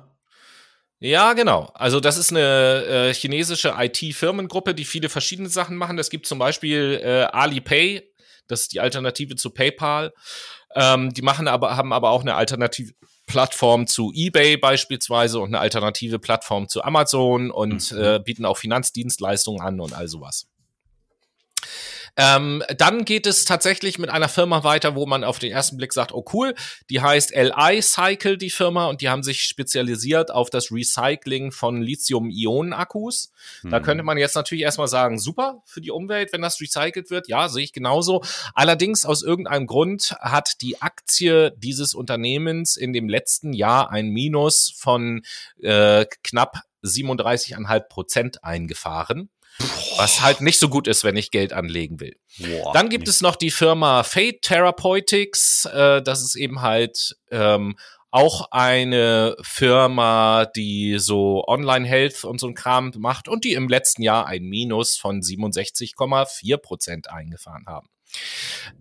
Ja, genau. Also das ist eine äh, chinesische IT-Firmengruppe, die viele verschiedene Sachen machen. Es gibt zum Beispiel äh, Alipay, das ist die Alternative zu PayPal. Ähm, die machen aber, haben aber auch eine alternative Plattform zu eBay beispielsweise und eine alternative Plattform zu Amazon und mhm. äh, bieten auch Finanzdienstleistungen an und all sowas. Ähm, dann geht es tatsächlich mit einer Firma weiter, wo man auf den ersten Blick sagt, oh cool, die heißt LI Cycle, die Firma, und die haben sich spezialisiert auf das Recycling von Lithium-Ionen-Akkus. Hm. Da könnte man jetzt natürlich erstmal sagen, super für die Umwelt, wenn das recycelt wird. Ja, sehe ich genauso. Allerdings aus irgendeinem Grund hat die Aktie dieses Unternehmens in dem letzten Jahr ein Minus von äh, knapp 37,5 Prozent eingefahren. Was halt nicht so gut ist, wenn ich Geld anlegen will. Boah, Dann gibt nee. es noch die Firma Fate Therapeutics. Äh, das ist eben halt ähm, auch eine Firma, die so Online-Health und so ein Kram macht und die im letzten Jahr ein Minus von 67,4 Prozent eingefahren haben.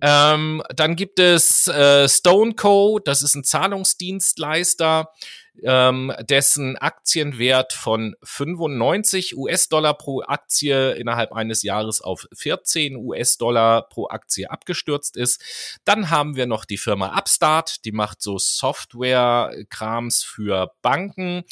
Ähm, dann gibt es äh, StoneCo, das ist ein Zahlungsdienstleister ähm, dessen Aktienwert von 95 US-Dollar pro Aktie innerhalb eines Jahres auf 14 US-Dollar pro Aktie abgestürzt ist. Dann haben wir noch die Firma Upstart, die macht so Software-Krams für Banken,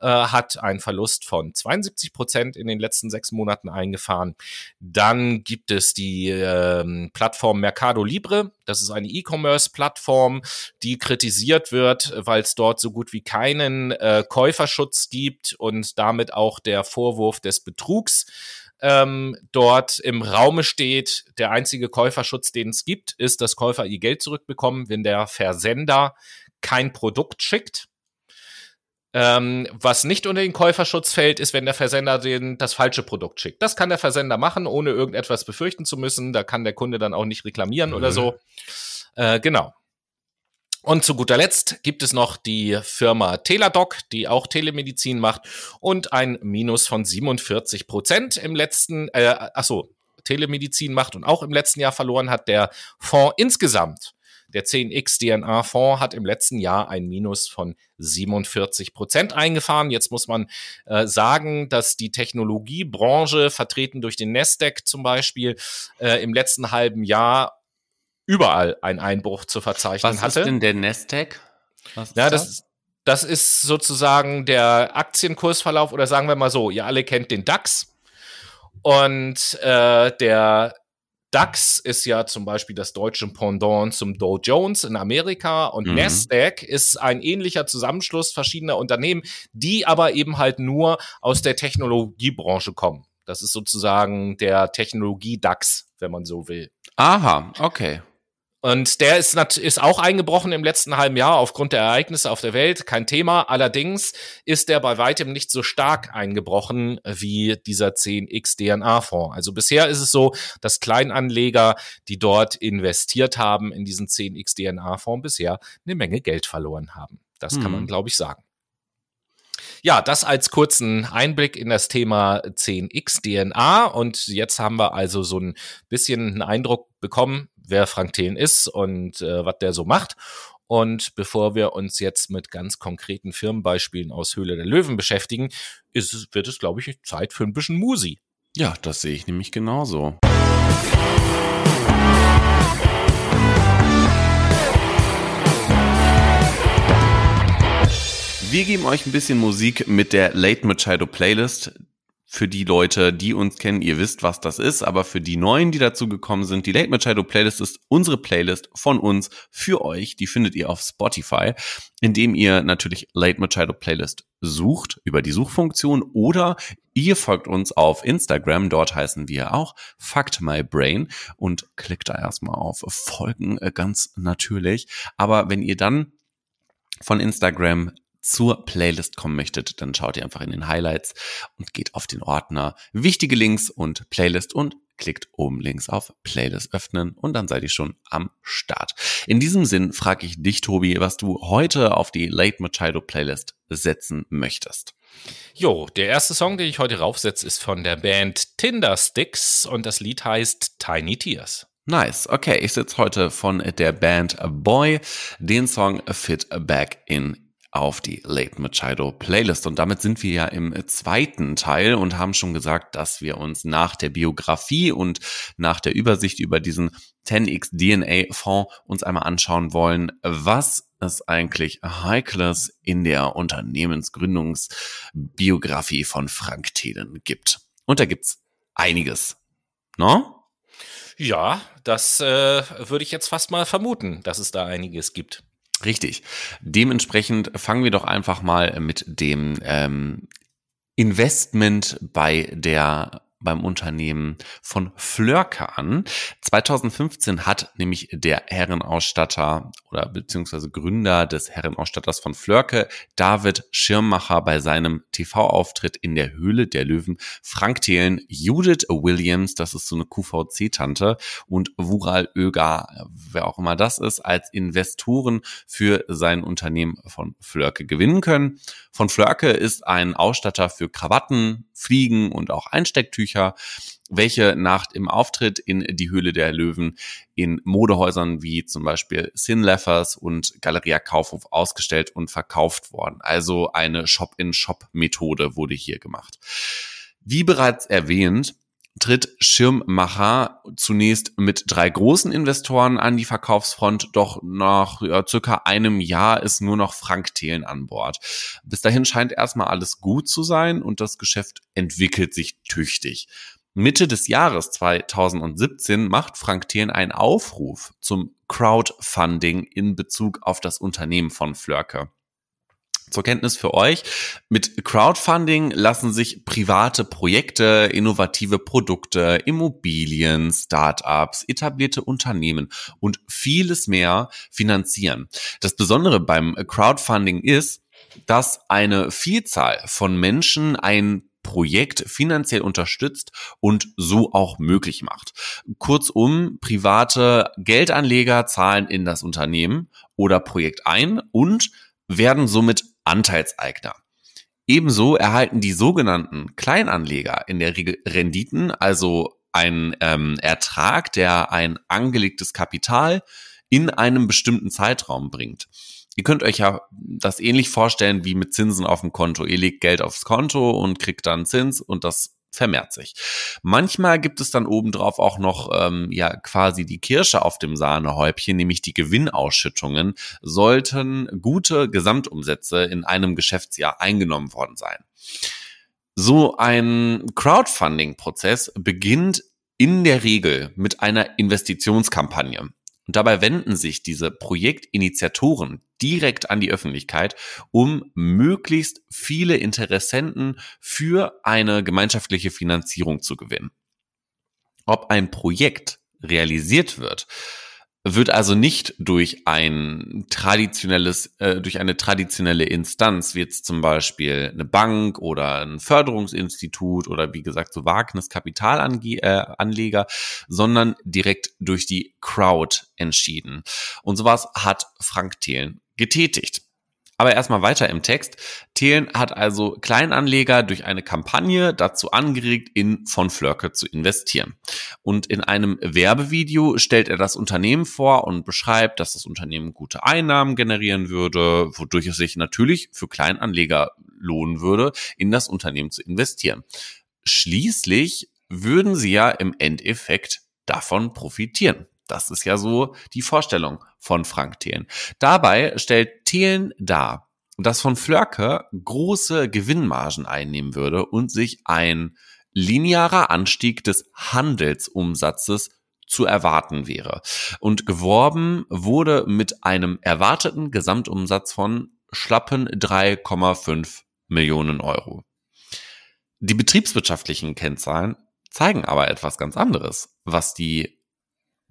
äh, hat einen Verlust von 72 Prozent in den letzten sechs Monaten eingefahren. Dann gibt es die äh, Plattform Mercado Libre, das ist eine E-Commerce-Plattform, die kritisiert wird, weil es dort so gut wie keinen äh, Käuferschutz gibt und damit auch der Vorwurf des Betrugs ähm, dort im Raume steht. Der einzige Käuferschutz, den es gibt, ist, dass Käufer ihr Geld zurückbekommen, wenn der Versender kein Produkt schickt. Ähm, was nicht unter den Käuferschutz fällt, ist, wenn der Versender den, das falsche Produkt schickt. Das kann der Versender machen, ohne irgendetwas befürchten zu müssen. Da kann der Kunde dann auch nicht reklamieren mhm. oder so. Äh, genau. Und zu guter Letzt gibt es noch die Firma Teladoc, die auch Telemedizin macht und ein Minus von 47 Prozent im letzten, äh, achso, Telemedizin macht und auch im letzten Jahr verloren hat. Der Fonds insgesamt der 10x DNA-Fonds hat im letzten Jahr ein Minus von 47 Prozent eingefahren. Jetzt muss man äh, sagen, dass die Technologiebranche, vertreten durch den Nasdaq zum Beispiel, äh, im letzten halben Jahr überall einen Einbruch zu verzeichnen Was hatte. Was ist denn der Nasdaq? Was ja, das, das? das ist sozusagen der Aktienkursverlauf oder sagen wir mal so, ihr alle kennt den DAX. Und äh, der DAX ist ja zum Beispiel das deutsche Pendant zum Dow Jones in Amerika und mhm. Nasdaq ist ein ähnlicher Zusammenschluss verschiedener Unternehmen, die aber eben halt nur aus der Technologiebranche kommen. Das ist sozusagen der Technologie-DAX, wenn man so will. Aha, okay. Und der ist, ist auch eingebrochen im letzten halben Jahr aufgrund der Ereignisse auf der Welt, kein Thema. Allerdings ist der bei weitem nicht so stark eingebrochen wie dieser 10x DNA-Fonds. Also bisher ist es so, dass Kleinanleger, die dort investiert haben in diesen 10x DNA-Fonds, bisher eine Menge Geld verloren haben. Das hm. kann man, hm. glaube ich, sagen. Ja, das als kurzen Einblick in das Thema 10x DNA. Und jetzt haben wir also so ein bisschen einen Eindruck bekommen, wer Frank Thelen ist und äh, was der so macht. Und bevor wir uns jetzt mit ganz konkreten Firmenbeispielen aus Höhle der Löwen beschäftigen, ist, wird es, glaube ich, Zeit für ein bisschen Musi. Ja, das sehe ich nämlich genauso. Wir geben euch ein bisschen Musik mit der Late Machado Playlist für die Leute, die uns kennen, ihr wisst, was das ist, aber für die Neuen, die dazu gekommen sind, die Late Machado Playlist ist unsere Playlist von uns für euch. Die findet ihr auf Spotify, indem ihr natürlich Late Machado Playlist sucht über die Suchfunktion oder ihr folgt uns auf Instagram, dort heißen wir auch Fact My Brain und klickt da erstmal auf Folgen äh, ganz natürlich. Aber wenn ihr dann von Instagram zur Playlist kommen möchtet, dann schaut ihr einfach in den Highlights und geht auf den Ordner Wichtige Links und Playlist und klickt oben links auf Playlist öffnen und dann seid ihr schon am Start. In diesem Sinn frage ich dich, Tobi, was du heute auf die Late Machado Playlist setzen möchtest. Jo, der erste Song, den ich heute raufsetze, ist von der Band Tinder Sticks und das Lied heißt Tiny Tears. Nice. Okay, ich sitze heute von der Band Boy den Song Fit Back in auf die Late Machado Playlist. Und damit sind wir ja im zweiten Teil und haben schon gesagt, dass wir uns nach der Biografie und nach der Übersicht über diesen 10x DNA Fonds uns einmal anschauen wollen, was es eigentlich Heikles in der Unternehmensgründungsbiografie von Frank Thelen gibt. Und da gibt's einiges. No? Ja, das äh, würde ich jetzt fast mal vermuten, dass es da einiges gibt. Richtig. Dementsprechend fangen wir doch einfach mal mit dem ähm, Investment bei der beim Unternehmen von Flörke an. 2015 hat nämlich der Herrenausstatter oder beziehungsweise Gründer des Herrenausstatters von Flörke, David Schirmmacher, bei seinem TV-Auftritt in der Höhle der Löwen Frank Thelen, Judith Williams, das ist so eine QVC-Tante, und Wural Öger, wer auch immer das ist, als Investoren für sein Unternehmen von Flörke gewinnen können. Von Flörke ist ein Ausstatter für Krawatten, Fliegen und auch Einstecktücher, welche nach dem Auftritt in die Höhle der Löwen in Modehäusern wie zum Beispiel Sinleffers und Galeria Kaufhof ausgestellt und verkauft worden. Also eine Shop-in-Shop-Methode wurde hier gemacht. Wie bereits erwähnt, tritt Schirmmacher zunächst mit drei großen Investoren an die Verkaufsfront, doch nach ja, circa einem Jahr ist nur noch Frank Thelen an Bord. Bis dahin scheint erstmal alles gut zu sein und das Geschäft entwickelt sich tüchtig. Mitte des Jahres 2017 macht Frank Thelen einen Aufruf zum Crowdfunding in Bezug auf das Unternehmen von Flörke. Zur Kenntnis für euch, mit Crowdfunding lassen sich private Projekte, innovative Produkte, Immobilien, Startups, etablierte Unternehmen und vieles mehr finanzieren. Das Besondere beim Crowdfunding ist, dass eine Vielzahl von Menschen ein Projekt finanziell unterstützt und so auch möglich macht. Kurzum, private Geldanleger zahlen in das Unternehmen oder Projekt ein und werden somit Anteilseigner. Ebenso erhalten die sogenannten Kleinanleger in der Regel Renditen, also ein ähm, Ertrag, der ein angelegtes Kapital in einem bestimmten Zeitraum bringt. Ihr könnt euch ja das ähnlich vorstellen wie mit Zinsen auf dem Konto. Ihr legt Geld aufs Konto und kriegt dann Zins und das vermehrt sich. Manchmal gibt es dann obendrauf auch noch ähm, ja quasi die Kirsche auf dem Sahnehäubchen, nämlich die Gewinnausschüttungen, sollten gute Gesamtumsätze in einem Geschäftsjahr eingenommen worden sein. So ein Crowdfunding-Prozess beginnt in der Regel mit einer Investitionskampagne. Und dabei wenden sich diese Projektinitiatoren direkt an die Öffentlichkeit, um möglichst viele Interessenten für eine gemeinschaftliche Finanzierung zu gewinnen. Ob ein Projekt realisiert wird, wird also nicht durch ein traditionelles, äh, durch eine traditionelle Instanz, wie jetzt zum Beispiel eine Bank oder ein Förderungsinstitut oder wie gesagt so Wagniskapitalanleger, äh, sondern direkt durch die Crowd entschieden. Und sowas hat Frank Thelen getätigt. Aber erstmal weiter im Text. Thelen hat also Kleinanleger durch eine Kampagne dazu angeregt, in von Flörke zu investieren. Und in einem Werbevideo stellt er das Unternehmen vor und beschreibt, dass das Unternehmen gute Einnahmen generieren würde, wodurch es sich natürlich für Kleinanleger lohnen würde, in das Unternehmen zu investieren. Schließlich würden sie ja im Endeffekt davon profitieren. Das ist ja so die Vorstellung von Frank Thelen. Dabei stellt Thelen dar, dass von Flörke große Gewinnmargen einnehmen würde und sich ein linearer Anstieg des Handelsumsatzes zu erwarten wäre. Und geworben wurde mit einem erwarteten Gesamtumsatz von schlappen 3,5 Millionen Euro. Die betriebswirtschaftlichen Kennzahlen zeigen aber etwas ganz anderes, was die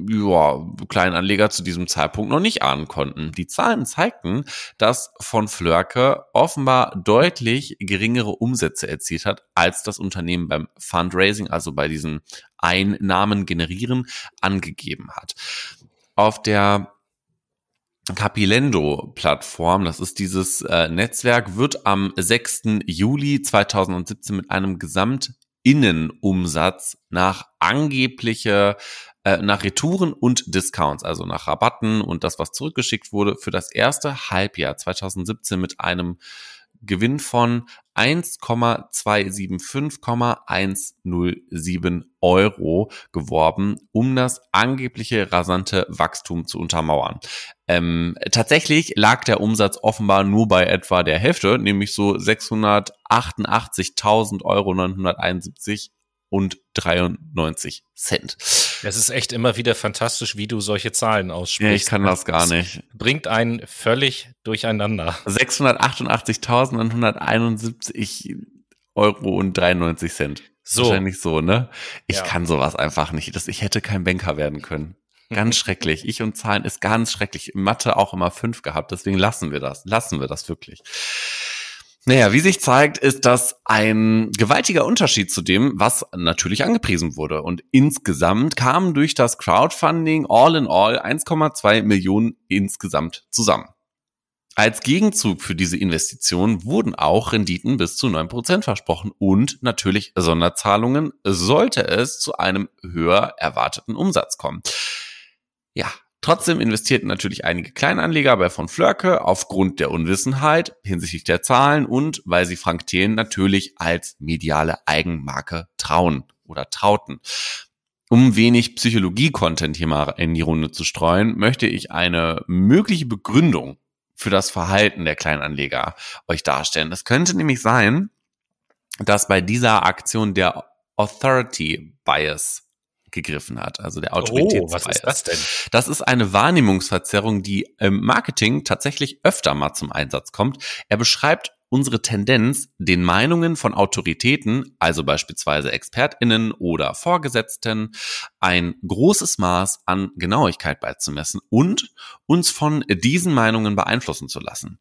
ja, Kleinanleger zu diesem Zeitpunkt noch nicht ahnen konnten. Die Zahlen zeigten, dass von Flörke offenbar deutlich geringere Umsätze erzielt hat, als das Unternehmen beim Fundraising, also bei diesen Einnahmen generieren, angegeben hat. Auf der Capilendo-Plattform, das ist dieses äh, Netzwerk, wird am 6. Juli 2017 mit einem Gesamt Innenumsatz nach angebliche äh, nach Retouren und Discounts, also nach Rabatten und das, was zurückgeschickt wurde, für das erste Halbjahr 2017 mit einem Gewinn von 1,275,107 Euro geworben, um das angebliche rasante Wachstum zu untermauern. Ähm, tatsächlich lag der Umsatz offenbar nur bei etwa der Hälfte, nämlich so 688.000 Euro 971 und 93 Cent. Es ist echt immer wieder fantastisch, wie du solche Zahlen aussprichst. Ja, ich kann das gar nicht. Bringt einen völlig durcheinander. 688.171 Euro und 93 Cent. So. Wahrscheinlich so, ne? Ich ja. kann sowas einfach nicht. Das, ich hätte kein Banker werden können. Ganz schrecklich. Ich und Zahlen ist ganz schrecklich. Mathe auch immer fünf gehabt. Deswegen lassen wir das. Lassen wir das wirklich. Naja, wie sich zeigt, ist das ein gewaltiger Unterschied zu dem, was natürlich angepriesen wurde. Und insgesamt kamen durch das Crowdfunding all in all 1,2 Millionen insgesamt zusammen. Als Gegenzug für diese Investition wurden auch Renditen bis zu 9% versprochen und natürlich Sonderzahlungen, sollte es zu einem höher erwarteten Umsatz kommen. Ja, Trotzdem investierten natürlich einige Kleinanleger bei von Flörke aufgrund der Unwissenheit hinsichtlich der Zahlen und weil sie Frank Thelen natürlich als mediale Eigenmarke trauen oder trauten. Um wenig Psychologie-Content hier mal in die Runde zu streuen, möchte ich eine mögliche Begründung für das Verhalten der Kleinanleger euch darstellen. Es könnte nämlich sein, dass bei dieser Aktion der Authority Bias gegriffen hat, also der Autoritätsbias. Oh, was ist das denn? Das ist eine Wahrnehmungsverzerrung, die im Marketing tatsächlich öfter mal zum Einsatz kommt. Er beschreibt unsere Tendenz, den Meinungen von Autoritäten, also beispielsweise Expertinnen oder Vorgesetzten, ein großes Maß an Genauigkeit beizumessen und uns von diesen Meinungen beeinflussen zu lassen.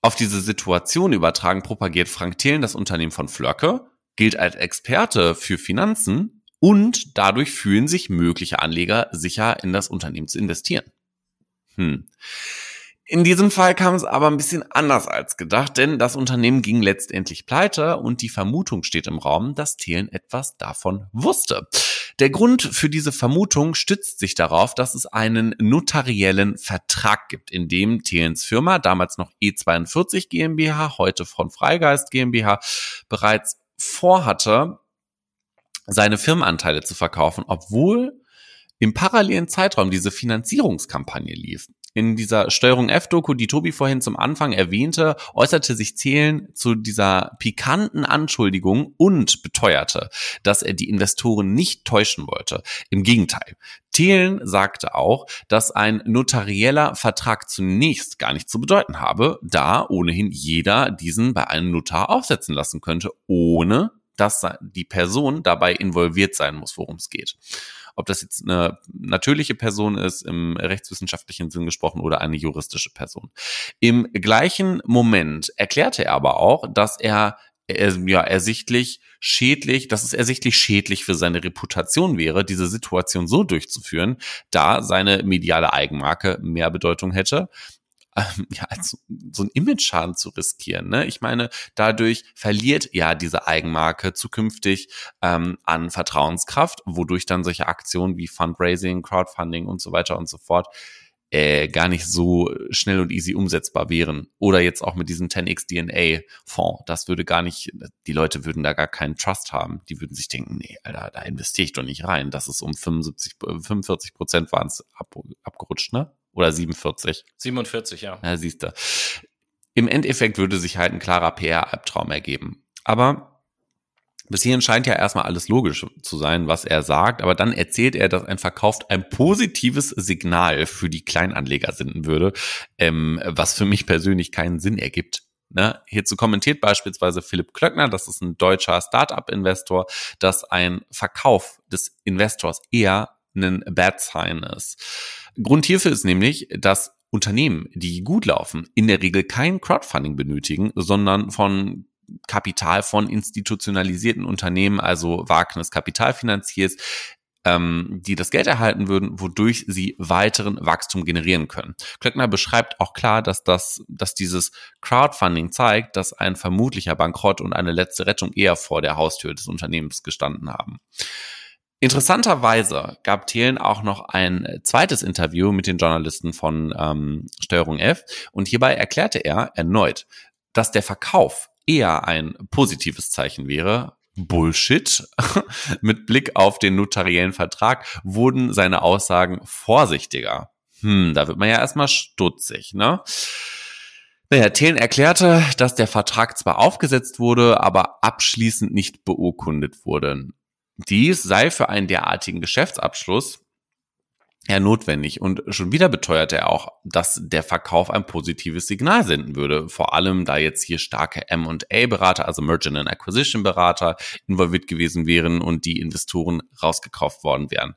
Auf diese Situation übertragen propagiert Frank Thelen das Unternehmen von Flöcke, gilt als Experte für Finanzen und dadurch fühlen sich mögliche Anleger sicher in das Unternehmen zu investieren. Hm. In diesem Fall kam es aber ein bisschen anders als gedacht, denn das Unternehmen ging letztendlich pleite und die Vermutung steht im Raum, dass Thelen etwas davon wusste. Der Grund für diese Vermutung stützt sich darauf, dass es einen notariellen Vertrag gibt, in dem Thelens Firma, damals noch E42 GmbH, heute von Freigeist GmbH, bereits vorhatte, seine Firmenanteile zu verkaufen, obwohl im parallelen Zeitraum diese Finanzierungskampagne lief. In dieser Steuerung F-Doku, die Tobi vorhin zum Anfang erwähnte, äußerte sich Zählen zu dieser pikanten Anschuldigung und beteuerte, dass er die Investoren nicht täuschen wollte. Im Gegenteil. Thelen sagte auch, dass ein notarieller Vertrag zunächst gar nicht zu bedeuten habe, da ohnehin jeder diesen bei einem Notar aufsetzen lassen könnte, ohne dass die Person dabei involviert sein muss, worum es geht. Ob das jetzt eine natürliche Person ist, im rechtswissenschaftlichen Sinn gesprochen, oder eine juristische Person. Im gleichen Moment erklärte er aber auch, dass er ja ersichtlich schädlich, dass es ersichtlich schädlich für seine Reputation wäre, diese Situation so durchzuführen, da seine mediale Eigenmarke mehr Bedeutung hätte ähm, ja, als so ein Image-Schaden zu riskieren. Ne? Ich meine, dadurch verliert ja diese Eigenmarke zukünftig ähm, an Vertrauenskraft, wodurch dann solche Aktionen wie Fundraising, Crowdfunding und so weiter und so fort äh, gar nicht so schnell und easy umsetzbar wären. Oder jetzt auch mit diesem 10x DNA Fonds. Das würde gar nicht, die Leute würden da gar keinen Trust haben. Die würden sich denken, nee, Alter, da investiere ich doch nicht rein. Das ist um 75, 45 Prozent waren es ab, abgerutscht, ne? Oder 47? 47, ja. Ja, siehst du. Im Endeffekt würde sich halt ein klarer PR-Albtraum ergeben. Aber bis hierhin scheint ja erstmal alles logisch zu sein, was er sagt, aber dann erzählt er, dass ein Verkauf ein positives Signal für die Kleinanleger senden würde, ähm, was für mich persönlich keinen Sinn ergibt. Ne? Hierzu kommentiert beispielsweise Philipp Klöckner, das ist ein deutscher Startup-Investor, dass ein Verkauf des Investors eher ein Bad Sign ist. Grund hierfür ist nämlich, dass Unternehmen, die gut laufen, in der Regel kein Crowdfunding benötigen, sondern von Kapital von institutionalisierten Unternehmen, also Wagnis Kapitalfinanziers, ähm, die das Geld erhalten würden, wodurch sie weiteren Wachstum generieren können. Klöckner beschreibt auch klar, dass das, dass dieses Crowdfunding zeigt, dass ein vermutlicher Bankrott und eine letzte Rettung eher vor der Haustür des Unternehmens gestanden haben. Interessanterweise gab Thelen auch noch ein zweites Interview mit den Journalisten von ähm, Steuerung F und hierbei erklärte er erneut, dass der Verkauf eher ein positives Zeichen wäre. Bullshit. mit Blick auf den notariellen Vertrag wurden seine Aussagen vorsichtiger. Hm, da wird man ja erstmal stutzig, ne? Naja, Thelen erklärte, dass der Vertrag zwar aufgesetzt wurde, aber abschließend nicht beurkundet wurde. Dies sei für einen derartigen Geschäftsabschluss ja notwendig. Und schon wieder beteuerte er auch, dass der Verkauf ein positives Signal senden würde. Vor allem, da jetzt hier starke M&A-Berater, also Merchant and Acquisition-Berater involviert gewesen wären und die Investoren rausgekauft worden wären.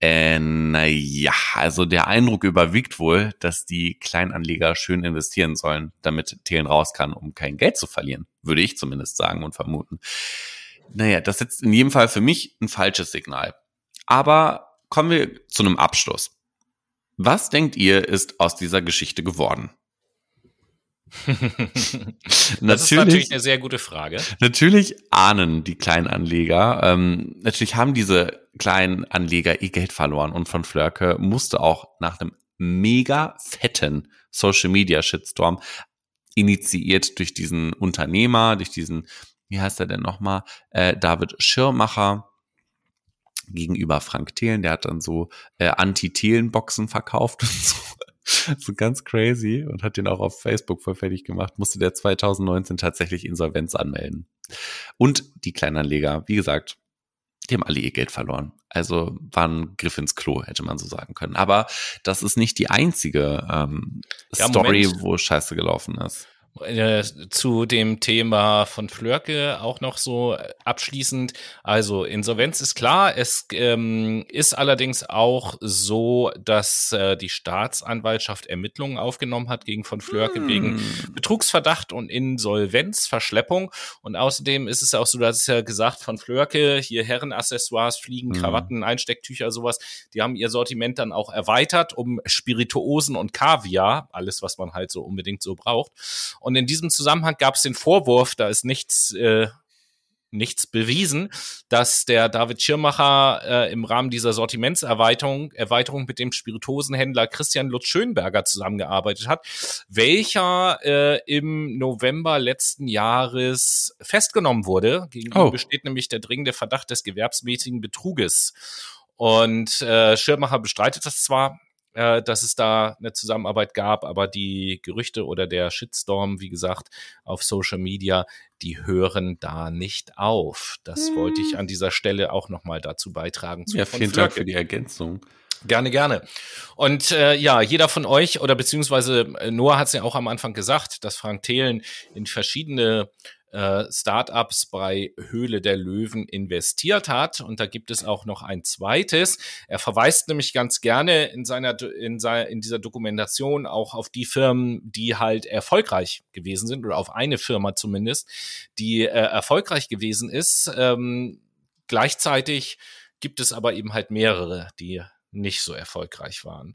Äh, naja, also der Eindruck überwiegt wohl, dass die Kleinanleger schön investieren sollen, damit Thelen raus kann, um kein Geld zu verlieren. Würde ich zumindest sagen und vermuten. Naja, das setzt in jedem Fall für mich ein falsches Signal. Aber kommen wir zu einem Abschluss. Was denkt ihr, ist aus dieser Geschichte geworden? das natürlich, ist natürlich eine sehr gute Frage. Natürlich ahnen die Kleinanleger, ähm, natürlich haben diese Kleinanleger ihr Geld verloren und von Flörke musste auch nach einem mega fetten Social Media Shitstorm initiiert durch diesen Unternehmer, durch diesen wie heißt er denn nochmal, äh, David Schirmacher gegenüber Frank Thelen, der hat dann so äh, Anti-Thelen-Boxen verkauft und so. so ganz crazy und hat den auch auf Facebook voll fertig gemacht, musste der 2019 tatsächlich Insolvenz anmelden. Und die Kleinanleger, wie gesagt, die haben alle ihr Geld verloren. Also war ein Griff ins Klo, hätte man so sagen können. Aber das ist nicht die einzige ähm, ja, Story, Moment. wo Scheiße gelaufen ist. Äh, zu dem Thema von Flörke auch noch so äh, abschließend. Also Insolvenz ist klar. Es ähm, ist allerdings auch so, dass äh, die Staatsanwaltschaft Ermittlungen aufgenommen hat gegen von Flörke hm. wegen Betrugsverdacht und Insolvenzverschleppung. Und außerdem ist es auch so, dass es ja gesagt von Flörke, hier Herrenaccessoires, Fliegen, hm. Krawatten, Einstecktücher, sowas, die haben ihr Sortiment dann auch erweitert um Spirituosen und Kaviar, alles, was man halt so unbedingt so braucht. Und in diesem Zusammenhang gab es den Vorwurf, da ist nichts, äh, nichts bewiesen, dass der David Schirmacher äh, im Rahmen dieser Sortimentserweiterung Erweiterung mit dem Spirituosenhändler Christian Lutz Schönberger zusammengearbeitet hat, welcher äh, im November letzten Jahres festgenommen wurde. Gegen ihn oh. besteht nämlich der dringende Verdacht des gewerbsmäßigen Betruges. Und äh, Schirmacher bestreitet das zwar, äh, dass es da eine Zusammenarbeit gab, aber die Gerüchte oder der Shitstorm, wie gesagt, auf Social Media, die hören da nicht auf. Das hm. wollte ich hm. an dieser Stelle auch nochmal dazu beitragen. ja, vielen Dank für die Ergänzung. Gerne, gerne. Und äh, ja, jeder von euch oder beziehungsweise äh, Noah hat es ja auch am Anfang gesagt, dass Frank Thelen in verschiedene äh, Startups bei Höhle der Löwen investiert hat. Und da gibt es auch noch ein zweites. Er verweist nämlich ganz gerne in seiner, in seiner, in dieser Dokumentation auch auf die Firmen, die halt erfolgreich gewesen sind oder auf eine Firma zumindest, die äh, erfolgreich gewesen ist. Ähm, gleichzeitig gibt es aber eben halt mehrere, die nicht so erfolgreich waren.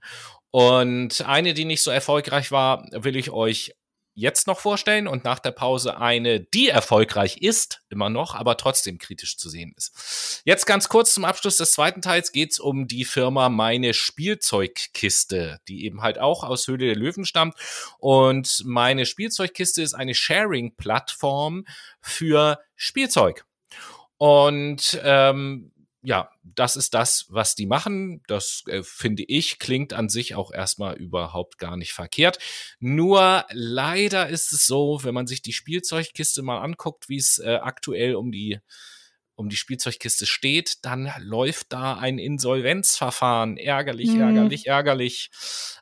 Und eine, die nicht so erfolgreich war, will ich euch jetzt noch vorstellen und nach der Pause eine, die erfolgreich ist, immer noch, aber trotzdem kritisch zu sehen ist. Jetzt ganz kurz zum Abschluss des zweiten Teils geht es um die Firma Meine Spielzeugkiste, die eben halt auch aus Höhle der Löwen stammt. Und meine Spielzeugkiste ist eine Sharing-Plattform für Spielzeug. Und ähm, ja, das ist das, was die machen. Das äh, finde ich, klingt an sich auch erstmal überhaupt gar nicht verkehrt. Nur leider ist es so, wenn man sich die Spielzeugkiste mal anguckt, wie es äh, aktuell um die um die Spielzeugkiste steht, dann läuft da ein Insolvenzverfahren. Ärgerlich, mhm. ärgerlich, ärgerlich.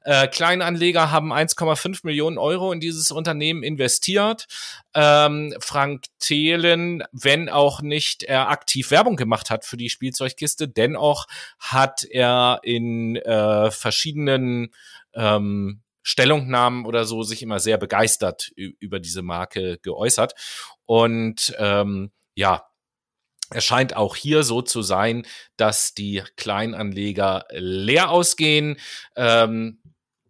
Äh, Kleinanleger haben 1,5 Millionen Euro in dieses Unternehmen investiert. Ähm, Frank Thelen, wenn auch nicht er aktiv Werbung gemacht hat für die Spielzeugkiste, dennoch hat er in äh, verschiedenen ähm, Stellungnahmen oder so sich immer sehr begeistert über diese Marke geäußert. Und ähm, ja, Es scheint auch hier so zu sein, dass die Kleinanleger leer ausgehen. Ähm,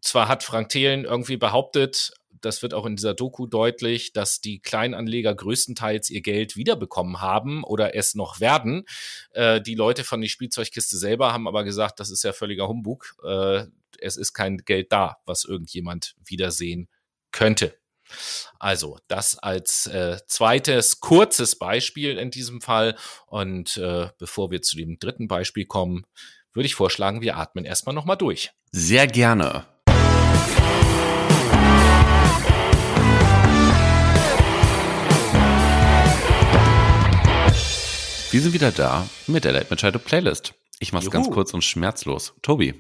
zwar hat Frank Thelen irgendwie behauptet, das wird auch in dieser Doku deutlich, dass die Kleinanleger größtenteils ihr Geld wiederbekommen haben oder es noch werden. Äh, die Leute von der Spielzeugkiste selber haben aber gesagt, das ist ja völliger Humbug. Äh, es ist kein Geld da, was irgendjemand wiedersehen könnte. Also das als äh, zweites kurzes Beispiel in diesem Fall. Und äh, bevor wir zu dem dritten Beispiel kommen, würde ich vorschlagen, wir atmen erstmal nochmal durch. Sehr gerne. Wir sind wieder da mit der Late Machado Playlist. Ich mach's Juhu. ganz kurz und schmerzlos. Tobi.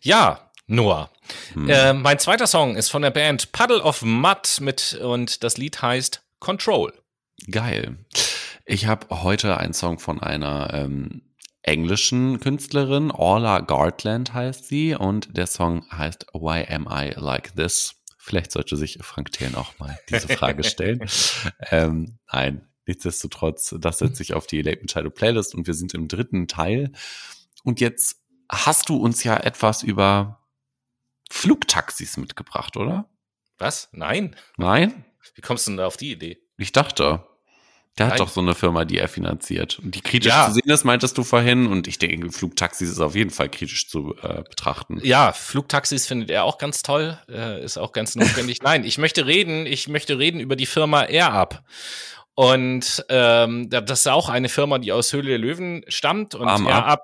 Ja, Noah. Hm. Äh, mein zweiter Song ist von der Band Puddle of Mud mit und das Lied heißt Control. Geil. Ich habe heute einen Song von einer ähm, englischen Künstlerin, Orla Gartland heißt sie, und der Song heißt Why Am I Like This? Vielleicht sollte sich Frank Thelen auch mal diese Frage stellen. ähm, nein, Nichtsdestotrotz, das setzt sich auf die Late Machado Playlist und wir sind im dritten Teil. Und jetzt hast du uns ja etwas über Flugtaxis mitgebracht, oder? Was? Nein? Nein? Wie kommst du denn da auf die Idee? Ich dachte, der hat Nein. doch so eine Firma, die er finanziert. Und die kritisch ja. zu sehen ist, meintest du vorhin. Und ich denke, Flugtaxis ist auf jeden Fall kritisch zu äh, betrachten. Ja, Flugtaxis findet er auch ganz toll, äh, ist auch ganz notwendig. Nein, ich möchte reden, ich möchte reden über die Firma AirUp. Und ähm, das ist auch eine Firma, die aus Höhle der Löwen stammt und Arm Air Up.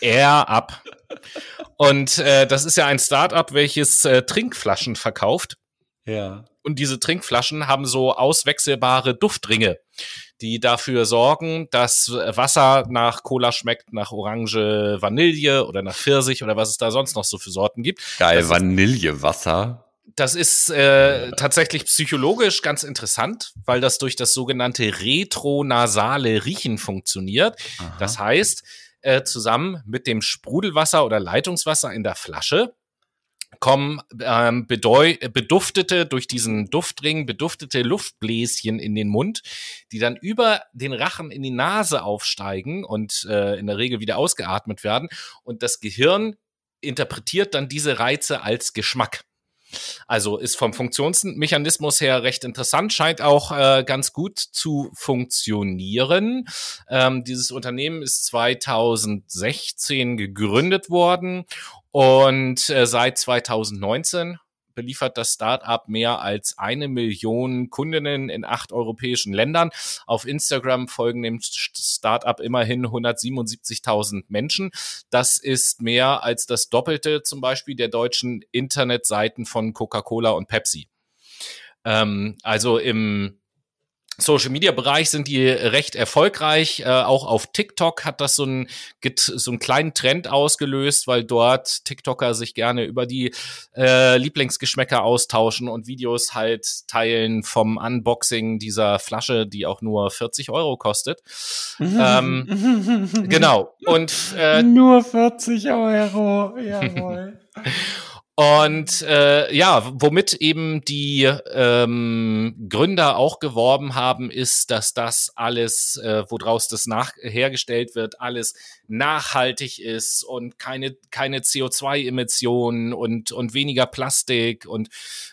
Air Up. Und äh, das ist ja ein Startup, welches äh, Trinkflaschen verkauft. Ja. Und diese Trinkflaschen haben so auswechselbare Duftringe, die dafür sorgen, dass Wasser nach Cola schmeckt, nach Orange, Vanille oder nach Pfirsich oder was es da sonst noch so für Sorten gibt. Geil, Vanillewasser. Das ist äh, tatsächlich psychologisch ganz interessant, weil das durch das sogenannte retronasale Riechen funktioniert. Aha. Das heißt, äh, zusammen mit dem Sprudelwasser oder Leitungswasser in der Flasche kommen ähm, beduftete durch diesen Duftring beduftete Luftbläschen in den Mund, die dann über den Rachen in die Nase aufsteigen und äh, in der Regel wieder ausgeatmet werden und das Gehirn interpretiert dann diese Reize als Geschmack. Also ist vom Funktionsmechanismus her recht interessant, scheint auch äh, ganz gut zu funktionieren. Ähm, dieses Unternehmen ist 2016 gegründet worden und äh, seit 2019 beliefert das Startup mehr als eine Million Kundinnen in acht europäischen Ländern. Auf Instagram folgen dem Startup immerhin 177.000 Menschen. Das ist mehr als das Doppelte zum Beispiel der deutschen Internetseiten von Coca-Cola und Pepsi. Ähm, also im Social Media Bereich sind die recht erfolgreich. Äh, auch auf TikTok hat das so einen, so einen kleinen Trend ausgelöst, weil dort TikToker sich gerne über die äh, Lieblingsgeschmäcker austauschen und Videos halt teilen vom Unboxing dieser Flasche, die auch nur 40 Euro kostet. ähm, genau. Und äh, nur 40 Euro, jawohl. Und äh, ja, womit eben die ähm, Gründer auch geworben haben, ist, dass das alles, äh, woraus das nach hergestellt wird, alles nachhaltig ist und keine keine CO2-Emissionen und und weniger Plastik und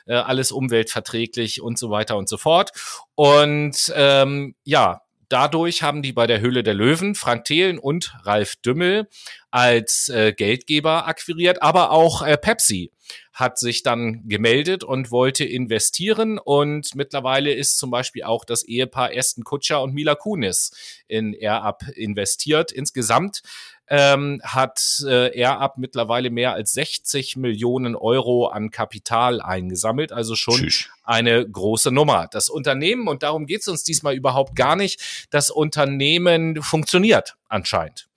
äh, alles umweltverträglich und so weiter und so fort. Und ähm, ja, dadurch haben die bei der Höhle der Löwen Frank Thelen und Ralf Dümmel als äh, Geldgeber akquiriert, aber auch äh, Pepsi hat sich dann gemeldet und wollte investieren und mittlerweile ist zum Beispiel auch das Ehepaar Aston Kutscher und Mila Kunis in AirUp investiert. Insgesamt ähm, hat äh, AirUp mittlerweile mehr als 60 Millionen Euro an Kapital eingesammelt, also schon Tschüss. eine große Nummer. Das Unternehmen, und darum geht es uns diesmal überhaupt gar nicht, das Unternehmen funktioniert anscheinend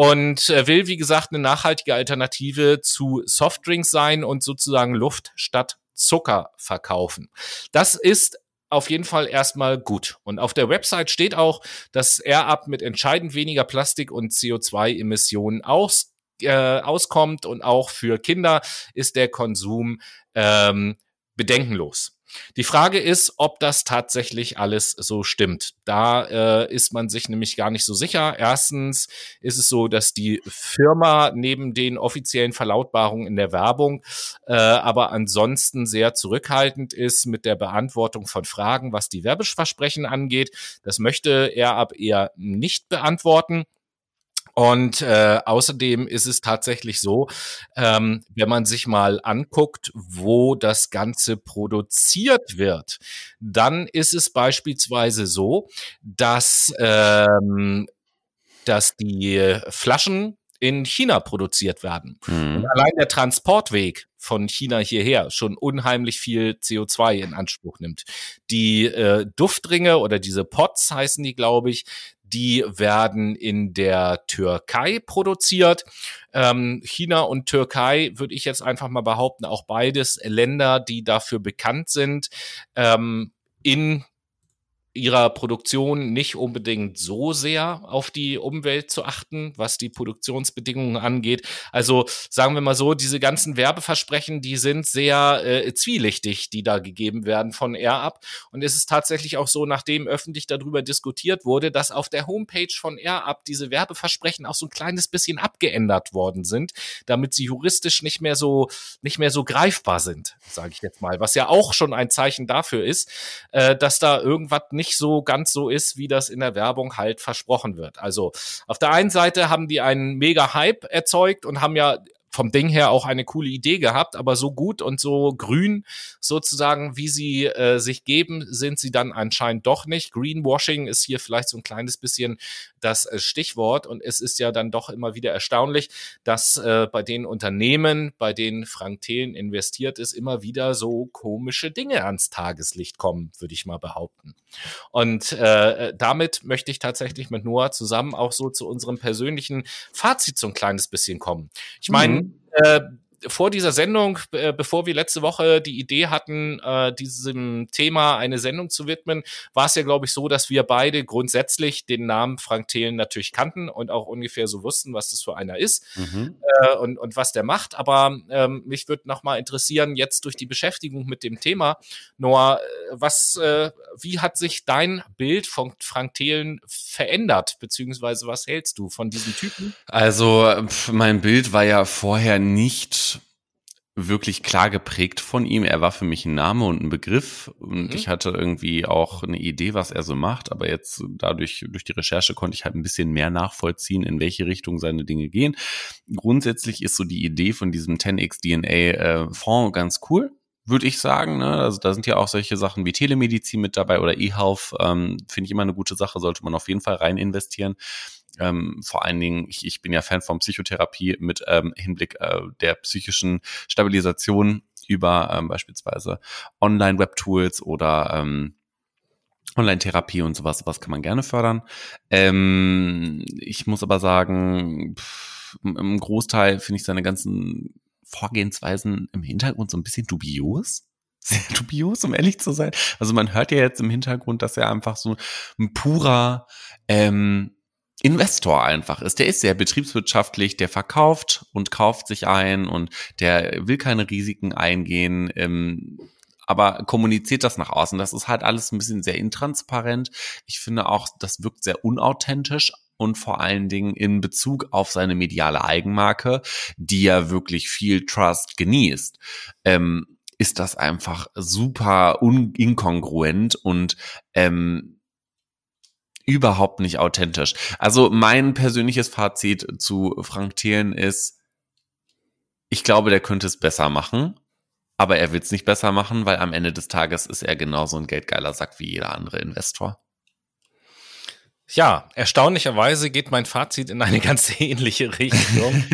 und äh, will, wie gesagt, eine nachhaltige Alternative zu Softdrinks sein und sozusagen Luft statt Zucker verkaufen. Das ist auf jeden Fall erstmal gut. Und auf der Website steht auch, dass AirUp mit entscheidend weniger Plastik und CO2-Emissionen aus, äh, auskommt und auch für Kinder ist der Konsum ähm, bedenkenlos. Die Frage ist, ob das tatsächlich alles so stimmt. Da äh, ist man sich nämlich gar nicht so sicher. Erstens ist es so, dass die Firma neben den offiziellen Verlautbarungen in der Werbung äh, aber ansonsten sehr zurückhaltend ist mit der Beantwortung von Fragen, was die Werbeversprechen angeht. Das möchte er ab eher nicht beantworten. Und äh, außerdem ist es tatsächlich so, ähm, wenn man sich mal anguckt, wo das Ganze produziert wird, dann ist es beispielsweise so, dass, ähm, dass die Flaschen in China produziert werden. Mhm. Und allein der Transportweg von China hierher schon unheimlich viel CO2 in Anspruch nimmt. Die äh, Duftringe oder diese Pots heißen die, glaube ich, die werden in der Türkei produziert. Ähm, China und Türkei würde ich jetzt einfach mal behaupten, auch beides Länder, die dafür bekannt sind, ähm, in ihrer Produktion nicht unbedingt so sehr auf die Umwelt zu achten, was die Produktionsbedingungen angeht. Also sagen wir mal so, diese ganzen Werbeversprechen, die sind sehr äh, zwielichtig, die da gegeben werden von AirUp. Und es ist tatsächlich auch so, nachdem öffentlich darüber diskutiert wurde, dass auf der Homepage von AirUp diese Werbeversprechen auch so ein kleines bisschen abgeändert worden sind, damit sie juristisch nicht mehr so nicht mehr so greifbar sind, sage ich jetzt mal. Was ja auch schon ein Zeichen dafür ist, äh, dass da irgendwas nicht so ganz so ist, wie das in der Werbung halt versprochen wird. Also auf der einen Seite haben die einen mega Hype erzeugt und haben ja vom Ding her auch eine coole Idee gehabt, aber so gut und so grün sozusagen, wie sie äh, sich geben, sind sie dann anscheinend doch nicht. Greenwashing ist hier vielleicht so ein kleines bisschen das äh, Stichwort und es ist ja dann doch immer wieder erstaunlich, dass äh, bei den Unternehmen, bei denen Frank Thelen investiert ist, immer wieder so komische Dinge ans Tageslicht kommen, würde ich mal behaupten. Und äh, damit möchte ich tatsächlich mit Noah zusammen auch so zu unserem persönlichen Fazit so ein kleines bisschen kommen. Ich meine, mhm. äh, vor dieser Sendung, äh, bevor wir letzte Woche die Idee hatten, äh, diesem Thema eine Sendung zu widmen, war es ja, glaube ich, so, dass wir beide grundsätzlich den Namen Frank Thelen natürlich kannten und auch ungefähr so wussten, was das für einer ist mhm. äh, und, und was der macht. Aber ähm, mich würde noch mal interessieren, jetzt durch die Beschäftigung mit dem Thema, Noah, äh, was, äh, wie hat sich dein Bild von Frank Thelen verändert, beziehungsweise was hältst du von diesem Typen? Also mein Bild war ja vorher nicht wirklich klar geprägt von ihm. Er war für mich ein Name und ein Begriff und mhm. ich hatte irgendwie auch eine Idee, was er so macht, aber jetzt dadurch, durch die Recherche konnte ich halt ein bisschen mehr nachvollziehen, in welche Richtung seine Dinge gehen. Grundsätzlich ist so die Idee von diesem 10x DNA äh, Fonds ganz cool würde ich sagen. Ne? Also da sind ja auch solche Sachen wie Telemedizin mit dabei oder eHealth. Ähm, Finde ich immer eine gute Sache, sollte man auf jeden Fall rein investieren. Ähm, vor allen Dingen, ich, ich bin ja Fan von Psychotherapie mit ähm, Hinblick äh, der psychischen Stabilisation über ähm, beispielsweise Online-Web-Tools oder ähm, Online-Therapie und sowas, was kann man gerne fördern. Ähm, ich muss aber sagen, pff, im Großteil finde ich seine ganzen Vorgehensweisen im Hintergrund so ein bisschen dubios sehr dubios, um ehrlich zu sein. Also man hört ja jetzt im Hintergrund, dass er einfach so ein purer ähm, Investor einfach ist. Der ist sehr betriebswirtschaftlich, der verkauft und kauft sich ein und der will keine Risiken eingehen, ähm, aber kommuniziert das nach außen. Das ist halt alles ein bisschen sehr intransparent. Ich finde auch, das wirkt sehr unauthentisch und vor allen Dingen in Bezug auf seine mediale Eigenmarke, die ja wirklich viel Trust genießt. Ähm, ist das einfach super inkongruent und ähm, überhaupt nicht authentisch. Also mein persönliches Fazit zu Frank Thelen ist, ich glaube, der könnte es besser machen, aber er will es nicht besser machen, weil am Ende des Tages ist er genauso ein geldgeiler Sack wie jeder andere Investor. Ja, erstaunlicherweise geht mein Fazit in eine ganz ähnliche Richtung.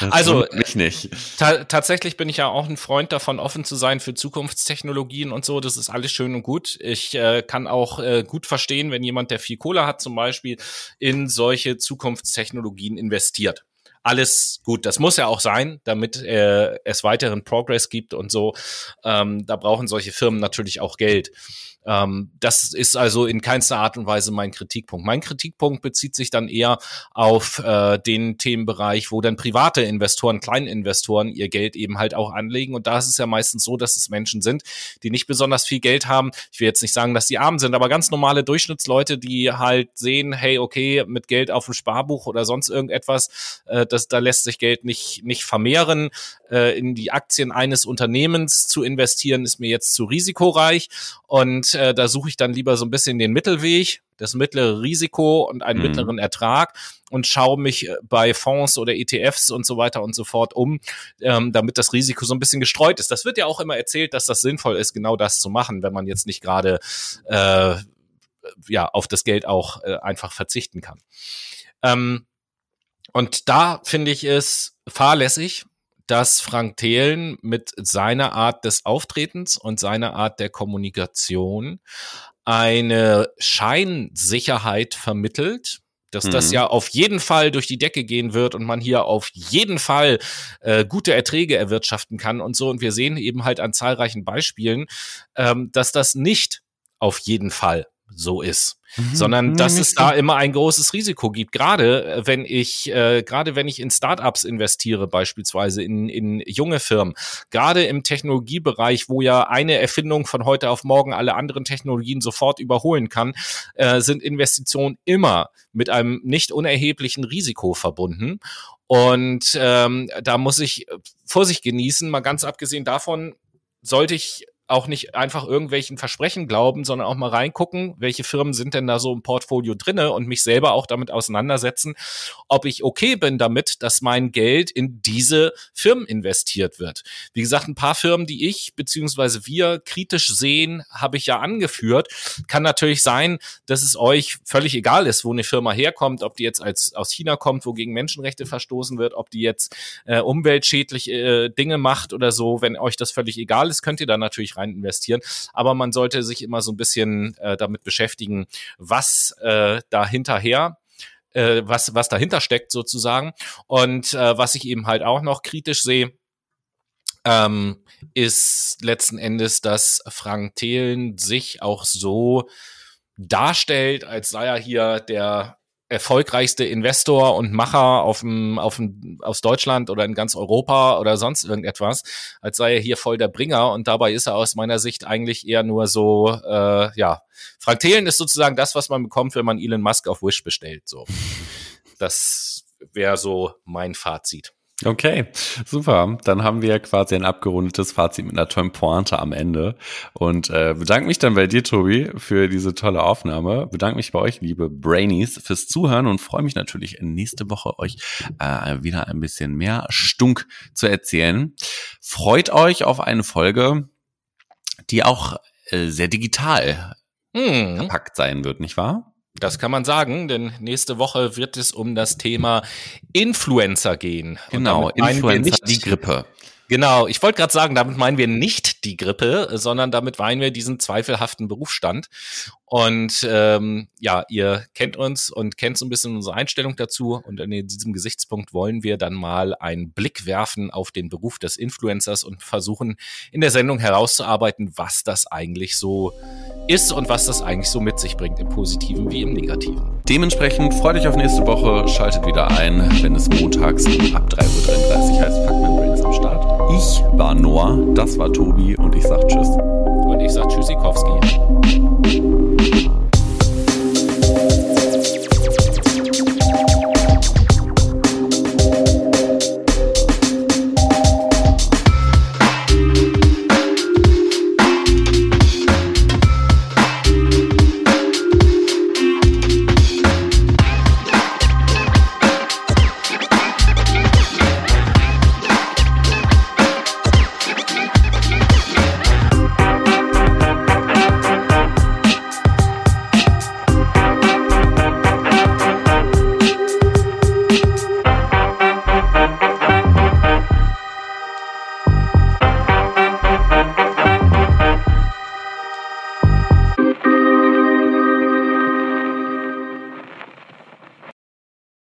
also mich nicht. Ta tatsächlich bin ich ja auch ein Freund davon, offen zu sein für Zukunftstechnologien und so. Das ist alles schön und gut. Ich äh, kann auch äh, gut verstehen, wenn jemand, der viel Kohle hat, zum Beispiel in solche Zukunftstechnologien investiert. alles gut. Das muss ja auch sein, damit äh, es weiteren Progress gibt und so. Ähm, da brauchen solche Firmen natürlich auch Geld. Ähm, das ist also in keinster Art und Weise mein Kritikpunkt. Mein Kritikpunkt bezieht sich dann eher auf äh, den Themenbereich, wo dann private Investoren, Kleininvestoren ihr Geld eben halt auch anlegen. Und da ist es ja meistens so, dass es Menschen sind, die nicht besonders viel Geld haben. Ich will jetzt nicht sagen, dass die arm sind, aber ganz normale Durchschnittsleute, die halt sehen, hey, okay, mit Geld auf dem Sparbuch oder sonst irgendetwas, äh, das, da lässt sich Geld nicht, nicht vermehren. Äh, in die Aktien eines Unternehmens zu investieren, ist mir jetzt zu risikoreich. Und äh, da suche ich dann lieber so ein bisschen den Mittelweg, das mittlere Risiko und einen mhm. mittleren Ertrag und schaue mich äh, bei Fonds oder ETFs und so weiter und so fort um, ähm, damit das Risiko so ein bisschen gestreut ist. Das wird ja auch immer erzählt, dass das sinnvoll ist, genau das zu machen, wenn man jetzt nicht gerade äh, ja auf das Geld auch äh, einfach verzichten kann. Ähm, und da finde ich es fahrlässig, dass Frank Thelen mit seiner Art des Auftretens und seiner Art der Kommunikation eine Scheinsicherheit vermittelt, dass mhm. das ja auf jeden Fall durch die Decke gehen wird und man hier auf jeden Fall äh, gute Erträge erwirtschaften kann und so. Und wir sehen eben halt an zahlreichen Beispielen, ähm, dass das nicht auf jeden Fall so ist, mhm. sondern mhm, dass es da immer ein großes Risiko gibt. Gerade äh, wenn ich, äh, gerade wenn ich in Startups investiere, beispielsweise in, in junge Firmen, gerade im Technologiebereich, wo ja eine Erfindung von heute auf morgen alle anderen Technologien sofort überholen kann, äh, sind Investitionen immer mit einem nicht unerheblichen Risiko verbunden. Und ähm, da muss ich Vorsicht genießen, mal ganz abgesehen davon, sollte ich auch nicht einfach irgendwelchen Versprechen glauben, sondern auch mal reingucken, welche Firmen sind denn da so im Portfolio drinne und mich selber auch damit auseinandersetzen, ob ich okay bin damit, dass mein Geld in diese Firmen investiert wird. Wie gesagt, ein paar Firmen, die ich beziehungsweise wir kritisch sehen, habe ich ja angeführt. Kann natürlich sein, dass es euch völlig egal ist, wo eine Firma herkommt, ob die jetzt als aus China kommt, wo gegen Menschenrechte verstoßen wird, ob die jetzt äh, umweltschädliche äh, Dinge macht oder so. Wenn euch das völlig egal ist, könnt ihr da natürlich rein investieren. Aber man sollte sich immer so ein bisschen äh, damit beschäftigen, was äh, da hinterher äh, was, was dahinter steckt sozusagen. Und äh, was ich eben halt auch noch kritisch sehe, ähm, ist letzten Endes, dass Frank Thelen sich auch so darstellt, als sei er hier der erfolgreichste Investor und Macher auf dem, auf dem, aus Deutschland oder in ganz Europa oder sonst irgendetwas, als sei er hier voll der Bringer und dabei ist er aus meiner Sicht eigentlich eher nur so, äh, ja, Frank Thelen ist sozusagen das, was man bekommt, wenn man Elon Musk auf Wish bestellt, so. Das wäre so mein Fazit. Okay, super. Dann haben wir quasi ein abgerundetes Fazit mit einer tollen Pointe am Ende. Und äh, bedanke mich dann bei dir, Tobi, für diese tolle Aufnahme. Bedanke mich bei euch, liebe Brainies, fürs Zuhören und freue mich natürlich nächste Woche euch äh, wieder ein bisschen mehr Stunk zu erzählen. Freut euch auf eine Folge, die auch äh, sehr digital hm. verpackt sein wird, nicht wahr? Das kann man sagen, denn nächste Woche wird es um das Thema Influencer gehen. Genau, Influencer, die Grippe. Genau, ich wollte gerade sagen, damit meinen wir nicht die Grippe, sondern damit meinen wir diesen zweifelhaften Berufsstand. Und ähm, ja, ihr kennt uns und kennt so ein bisschen unsere Einstellung dazu. Und in diesem Gesichtspunkt wollen wir dann mal einen Blick werfen auf den Beruf des Influencers und versuchen in der Sendung herauszuarbeiten, was das eigentlich so ist und was das eigentlich so mit sich bringt, im Positiven wie im Negativen. Dementsprechend freut euch auf nächste Woche, schaltet wieder ein, wenn es montags ab 3.33 Uhr heißt, Fuck My Brain ist am Start. Ich war Noah, das war Tobi und ich sag Tschüss. Und ich sag Tschüssikowski.